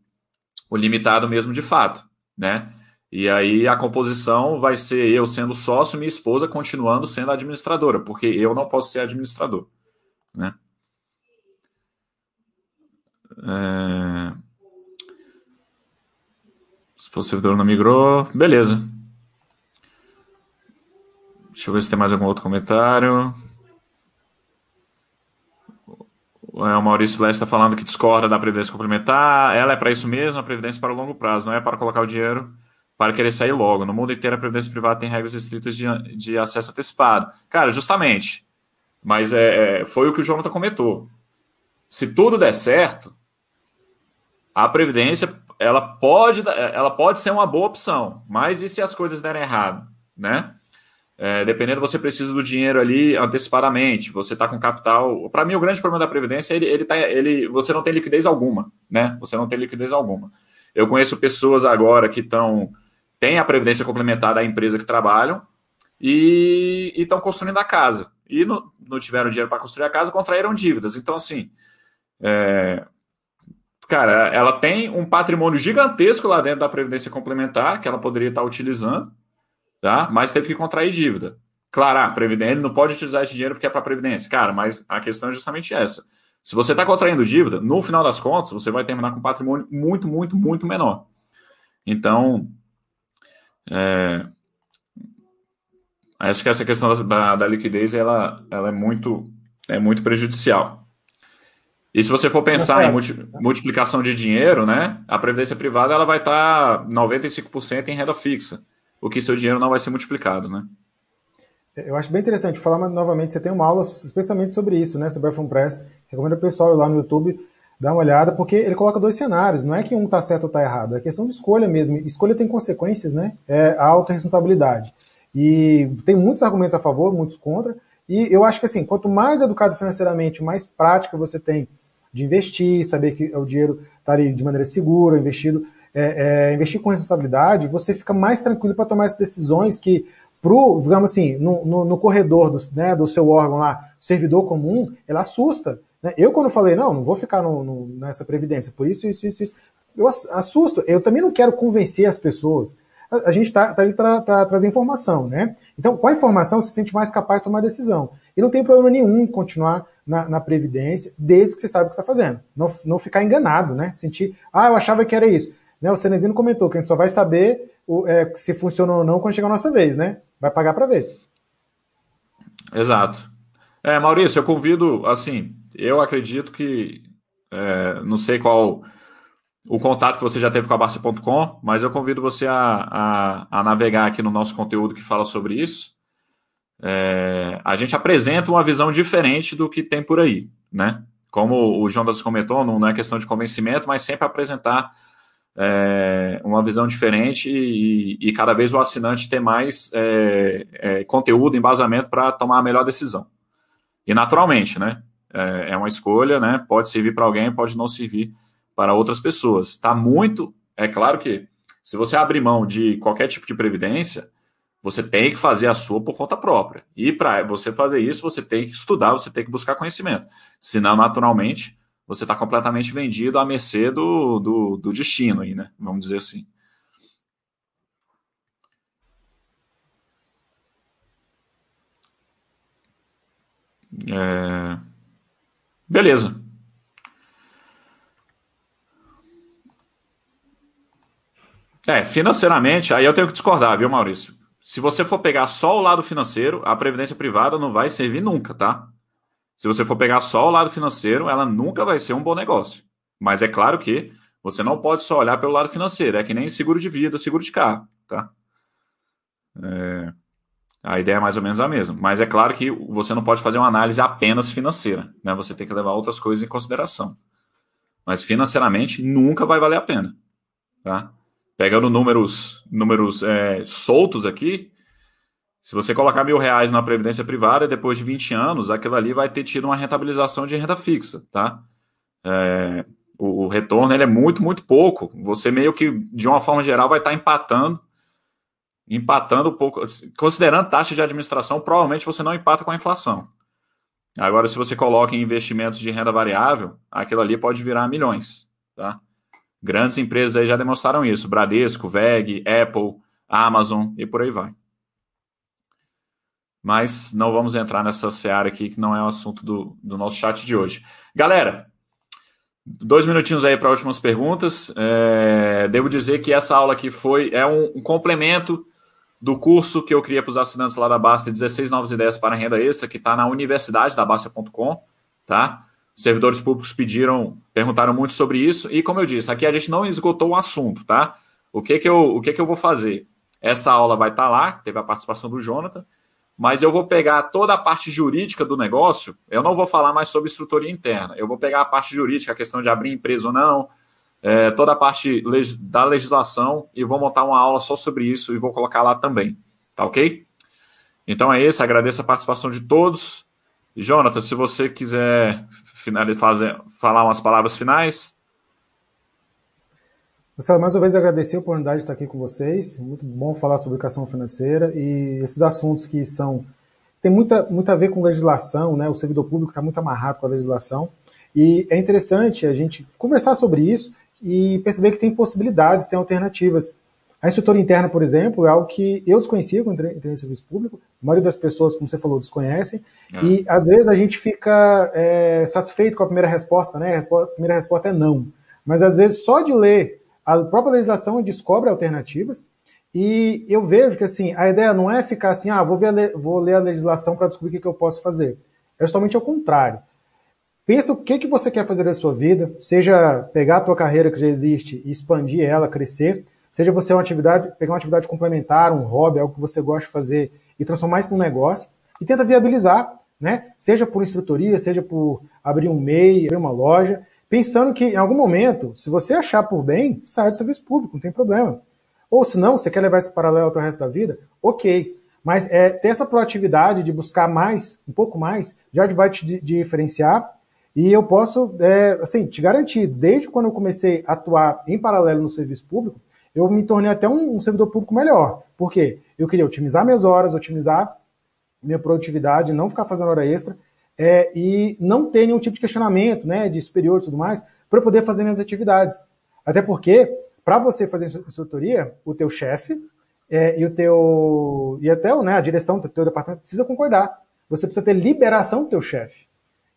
o limitado mesmo de fato, né? E aí a composição vai ser eu sendo sócio, minha esposa continuando sendo administradora, porque eu não posso ser administrador, né? É... Se o servidor não migrou, beleza. Deixa eu ver se tem mais algum outro comentário. é, o Maurício Leste está falando que discorda da previdência complementar. Ela é para isso mesmo, a previdência para o longo prazo, não é para colocar o dinheiro para querer sair logo. No mundo inteiro, a previdência privada tem regras estritas de, de acesso antecipado. Cara, justamente. Mas é, é foi o que o Jonathan comentou. Se tudo der certo, a previdência ela pode, ela pode ser uma boa opção. Mas e se as coisas derem errado, né? É, dependendo, você precisa do dinheiro ali antecipadamente, você está com capital. Para mim, o grande problema da Previdência é ele, ele, tá, ele, você não tem liquidez alguma, né? Você não tem liquidez alguma. Eu conheço pessoas agora que estão. têm a Previdência complementar da empresa que trabalham e estão construindo a casa. E não, não tiveram dinheiro para construir a casa, contraíram dívidas. Então, assim. É, cara, ela tem um patrimônio gigantesco lá dentro da Previdência Complementar que ela poderia estar utilizando tá? mas teve que contrair dívida. Claro, a Previdência, ele não pode utilizar esse dinheiro porque é para Previdência. Cara, mas a questão é justamente essa. Se você está contraindo dívida, no final das contas, você vai terminar com patrimônio muito, muito, muito menor. Então, é, acho que essa questão da, da, liquidez ela, ela é, muito, é muito prejudicial. E se você for pensar em multi, multiplicação de dinheiro, né, a previdência privada ela vai estar tá 95% em renda fixa o que seu dinheiro não vai ser multiplicado, né? Eu acho bem interessante falar novamente, você tem uma aula especialmente sobre isso, né, sobre a FUNPRESP. Recomendo o pessoal ir lá no YouTube dar uma olhada, porque ele coloca dois cenários, não é que um está certo ou está errado, é questão de escolha mesmo. Escolha tem consequências, né? É a autorresponsabilidade. E tem muitos argumentos a favor, muitos contra, e eu acho que assim, quanto mais educado financeiramente, mais prática você tem de investir, saber que o dinheiro está ali de maneira segura, investido, é, é, investir com responsabilidade, você fica mais tranquilo para tomar as decisões que, pro, digamos assim, no, no, no corredor do, né, do seu órgão lá, servidor comum, ela assusta. Né? Eu, quando falei, não, não vou ficar no, no, nessa previdência, por isso, isso, isso, isso, eu assusto. Eu também não quero convencer as pessoas. A, a gente está tá ali para trazer informação, né? Então, com a informação, você se sente mais capaz de tomar decisão. E não tem problema nenhum continuar na, na, Previdência, desde que você saiba o que está fazendo. Não, não ficar enganado, né? Sentir, ah, eu achava que era isso. Né, o Cenezino comentou que a gente só vai saber o, é, se funciona ou não quando chegar a nossa vez, né? Vai pagar para ver. Exato. É, Maurício, eu convido, assim, eu acredito que, é, não sei qual o contato que você já teve com a Barça.com, mas eu convido você a, a, a, navegar aqui no nosso conteúdo que fala sobre isso. É, a gente apresenta uma visão diferente do que tem por aí, né? Como o Jonas comentou, não é questão de convencimento, mas sempre apresentar é, uma visão diferente e, e, cada vez o assinante ter mais é, é, conteúdo, embasamento para tomar a melhor decisão. E naturalmente, né? É, é uma escolha, né? Pode servir para alguém, pode não servir para outras pessoas. Está muito. É claro que se você abrir mão de qualquer tipo de previdência, você tem que fazer a sua por conta própria. E para você fazer isso, você tem que estudar, você tem que buscar conhecimento. Senão, naturalmente, você está completamente vendido à mercê do, do, do, destino aí, né? Vamos dizer assim. É... Beleza. É, financeiramente, aí eu tenho que discordar, viu, Maurício? Se você for pegar só o lado financeiro, a previdência privada não vai servir nunca, tá? Se você for pegar só o lado financeiro, ela nunca vai ser um bom negócio. Mas é claro que você não pode só olhar pelo lado financeiro. É que nem seguro de vida, seguro de carro, tá? É... A ideia é mais ou menos a mesma. Mas é claro que você não pode fazer uma análise apenas financeira. Né? Você tem que levar outras coisas em consideração. Mas financeiramente nunca vai valer a pena. Tá? Pegando números, números é, soltos aqui, se você colocar mil reais na previdência privada, depois de 20 anos, aquilo ali vai ter tido uma rentabilização de renda fixa, tá? É, o, o, retorno ele é muito, muito pouco. Você meio que, de uma forma geral, vai estar empatando, empatando um pouco. Considerando taxa de administração, provavelmente você não empata com a inflação. Agora, se você coloca em investimentos de renda variável, aquilo ali pode virar milhões, tá? Grandes empresas aí já demonstraram isso: Bradesco, VEG, Apple, Amazon e por aí vai. Mas não vamos entrar nessa seara aqui, que não é o assunto do, do nosso chat de hoje. Galera, dois minutinhos aí para últimas perguntas. É, devo dizer que essa aula aqui foi é um, um complemento do curso que eu criei para os assinantes lá da Basta, 16 novas ideias para renda extra, que está na universidade da Basta.com, tá? servidores públicos pediram, perguntaram muito sobre isso, e como eu disse, aqui a gente não esgotou o assunto, tá? O que que eu, o que que eu vou fazer? Essa aula vai estar tá lá, teve a participação do Jonathan, mas eu vou pegar toda a parte jurídica do negócio, eu não vou falar mais sobre estruturia interna, eu vou pegar a parte jurídica, a questão de abrir empresa ou não, é, toda a parte da legislação, e vou montar uma aula só sobre isso e vou colocar lá também, tá ok? Então é isso, agradeço a participação de todos. E, Jonathan, se você quiser fazer, falar umas palavras finais. Marcelo, mais uma vez agradecer a oportunidade de estar aqui com vocês. Muito bom falar sobre educação financeira e esses assuntos que são tem muita, muito a ver com legislação, né? O servidor público está muito amarrado com a legislação e é interessante a gente conversar sobre isso e perceber que tem possibilidades, tem alternativas. A instrutora interna, por exemplo, é algo que eu desconhecia quando entrei, no serviço público. A maioria das pessoas, como você falou, desconhecem. É. E às vezes a gente fica é, satisfeito com a primeira resposta, né? A, resposta, a primeira resposta é não. Mas às vezes só de ler a própria legislação descobre alternativas. E eu vejo que assim, a ideia não é ficar assim, ah, vou, ver vou ler a legislação para descobrir o que, que eu posso fazer. É justamente ao contrário. Pensa o que, que você quer fazer da sua vida, seja pegar a tua carreira que já existe e expandir ela, crescer, Seja você uma atividade, pegar uma atividade complementar, um hobby, algo que você gosta de fazer e transformar isso num negócio e tenta viabilizar, né? Seja por instrutoria, seja por abrir um MEI, abrir uma loja, pensando que em algum momento, se você achar por bem, sai do serviço público, não tem problema. Ou se não, você quer levar esse paralelo até o resto da vida, ok. Mas é, ter essa proatividade de buscar mais, um pouco mais, já vai te diferenciar. E eu posso, é, assim, te garantir, desde quando eu comecei a atuar em paralelo no serviço público, eu me tornei até um, um servidor público melhor. Por quê? Eu queria otimizar minhas horas, otimizar minha produtividade, não ficar fazendo hora extra é, e não ter nenhum tipo de questionamento né, de superior e tudo mais para poder fazer minhas atividades. Até porque, para você fazer instrutoria, o teu chefe é, e o teu e até né, a direção do teu departamento precisa concordar. Você precisa ter liberação do teu chefe.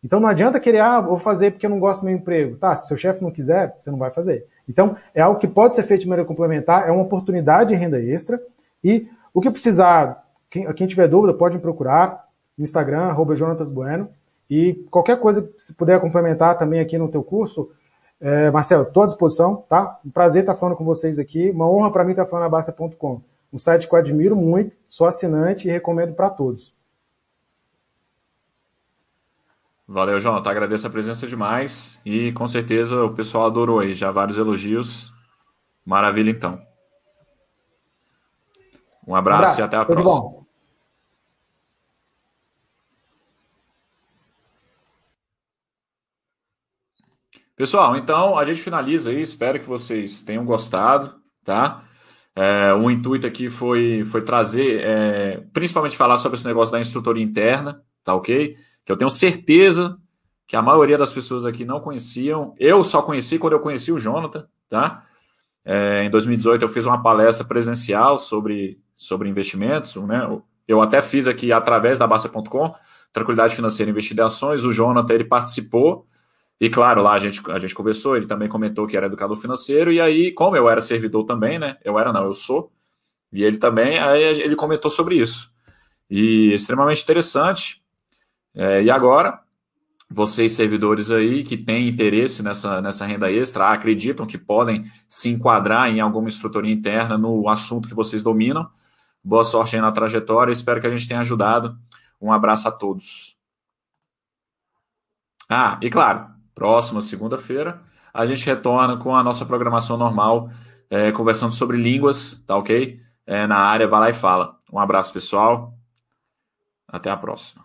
Então não adianta querer, ah, vou fazer porque eu não gosto do meu emprego. Tá, se seu chefe não quiser, você não vai fazer. Então, é algo que pode ser feito de maneira complementar, é uma oportunidade de renda extra. E o que precisar, quem, quem tiver dúvida, pode me procurar Instagram, arroba Jonatas Bueno. E qualquer coisa, se puder complementar também aqui no teu curso, é, Marcelo, estou à disposição, tá? Um prazer estar falando com vocês aqui. Uma honra para mim estar falando na Basta.com. Um site que eu admiro muito, sou assinante e recomendo para todos. Valeu, Jonathan. Agradeço a presença demais. E com certeza o pessoal adorou aí. Já vários elogios. Maravilha, então. Um abraço, um abraço. e até a Tudo próxima. Bom. Pessoal, então a gente finaliza aí. Espero que vocês tenham gostado, tá? É, o intuito aqui foi, foi trazer, é, principalmente falar sobre esse negócio da instrutoria interna, tá ok? que eu tenho certeza que a maioria das pessoas aqui não conheciam. Eu só conheci quando eu conheci o Jonathan, tá? É, em 2018 eu fiz uma palestra presencial sobre, sobre investimentos, né? Eu até fiz aqui através da Basta.com, Tranquilidade Financeira Investir em Ações, o Jonathan ele participou, e claro, lá a gente, a gente conversou, ele também comentou que era educador financeiro, e aí, como eu era servidor também, né? Eu era, não, eu sou, e ele também, aí ele comentou sobre isso. E extremamente interessante, é, e agora, vocês servidores aí que têm interesse nessa, nessa renda extra, acreditam que podem se enquadrar em alguma estrutura interna no assunto que vocês dominam. Boa sorte aí na trajetória, espero que a gente tenha ajudado. Um abraço a todos. Ah, e claro, próxima segunda-feira a gente retorna com a nossa programação normal, é, conversando sobre línguas, tá ok? É, na área, vai lá e fala. Um abraço, pessoal. Até a próxima.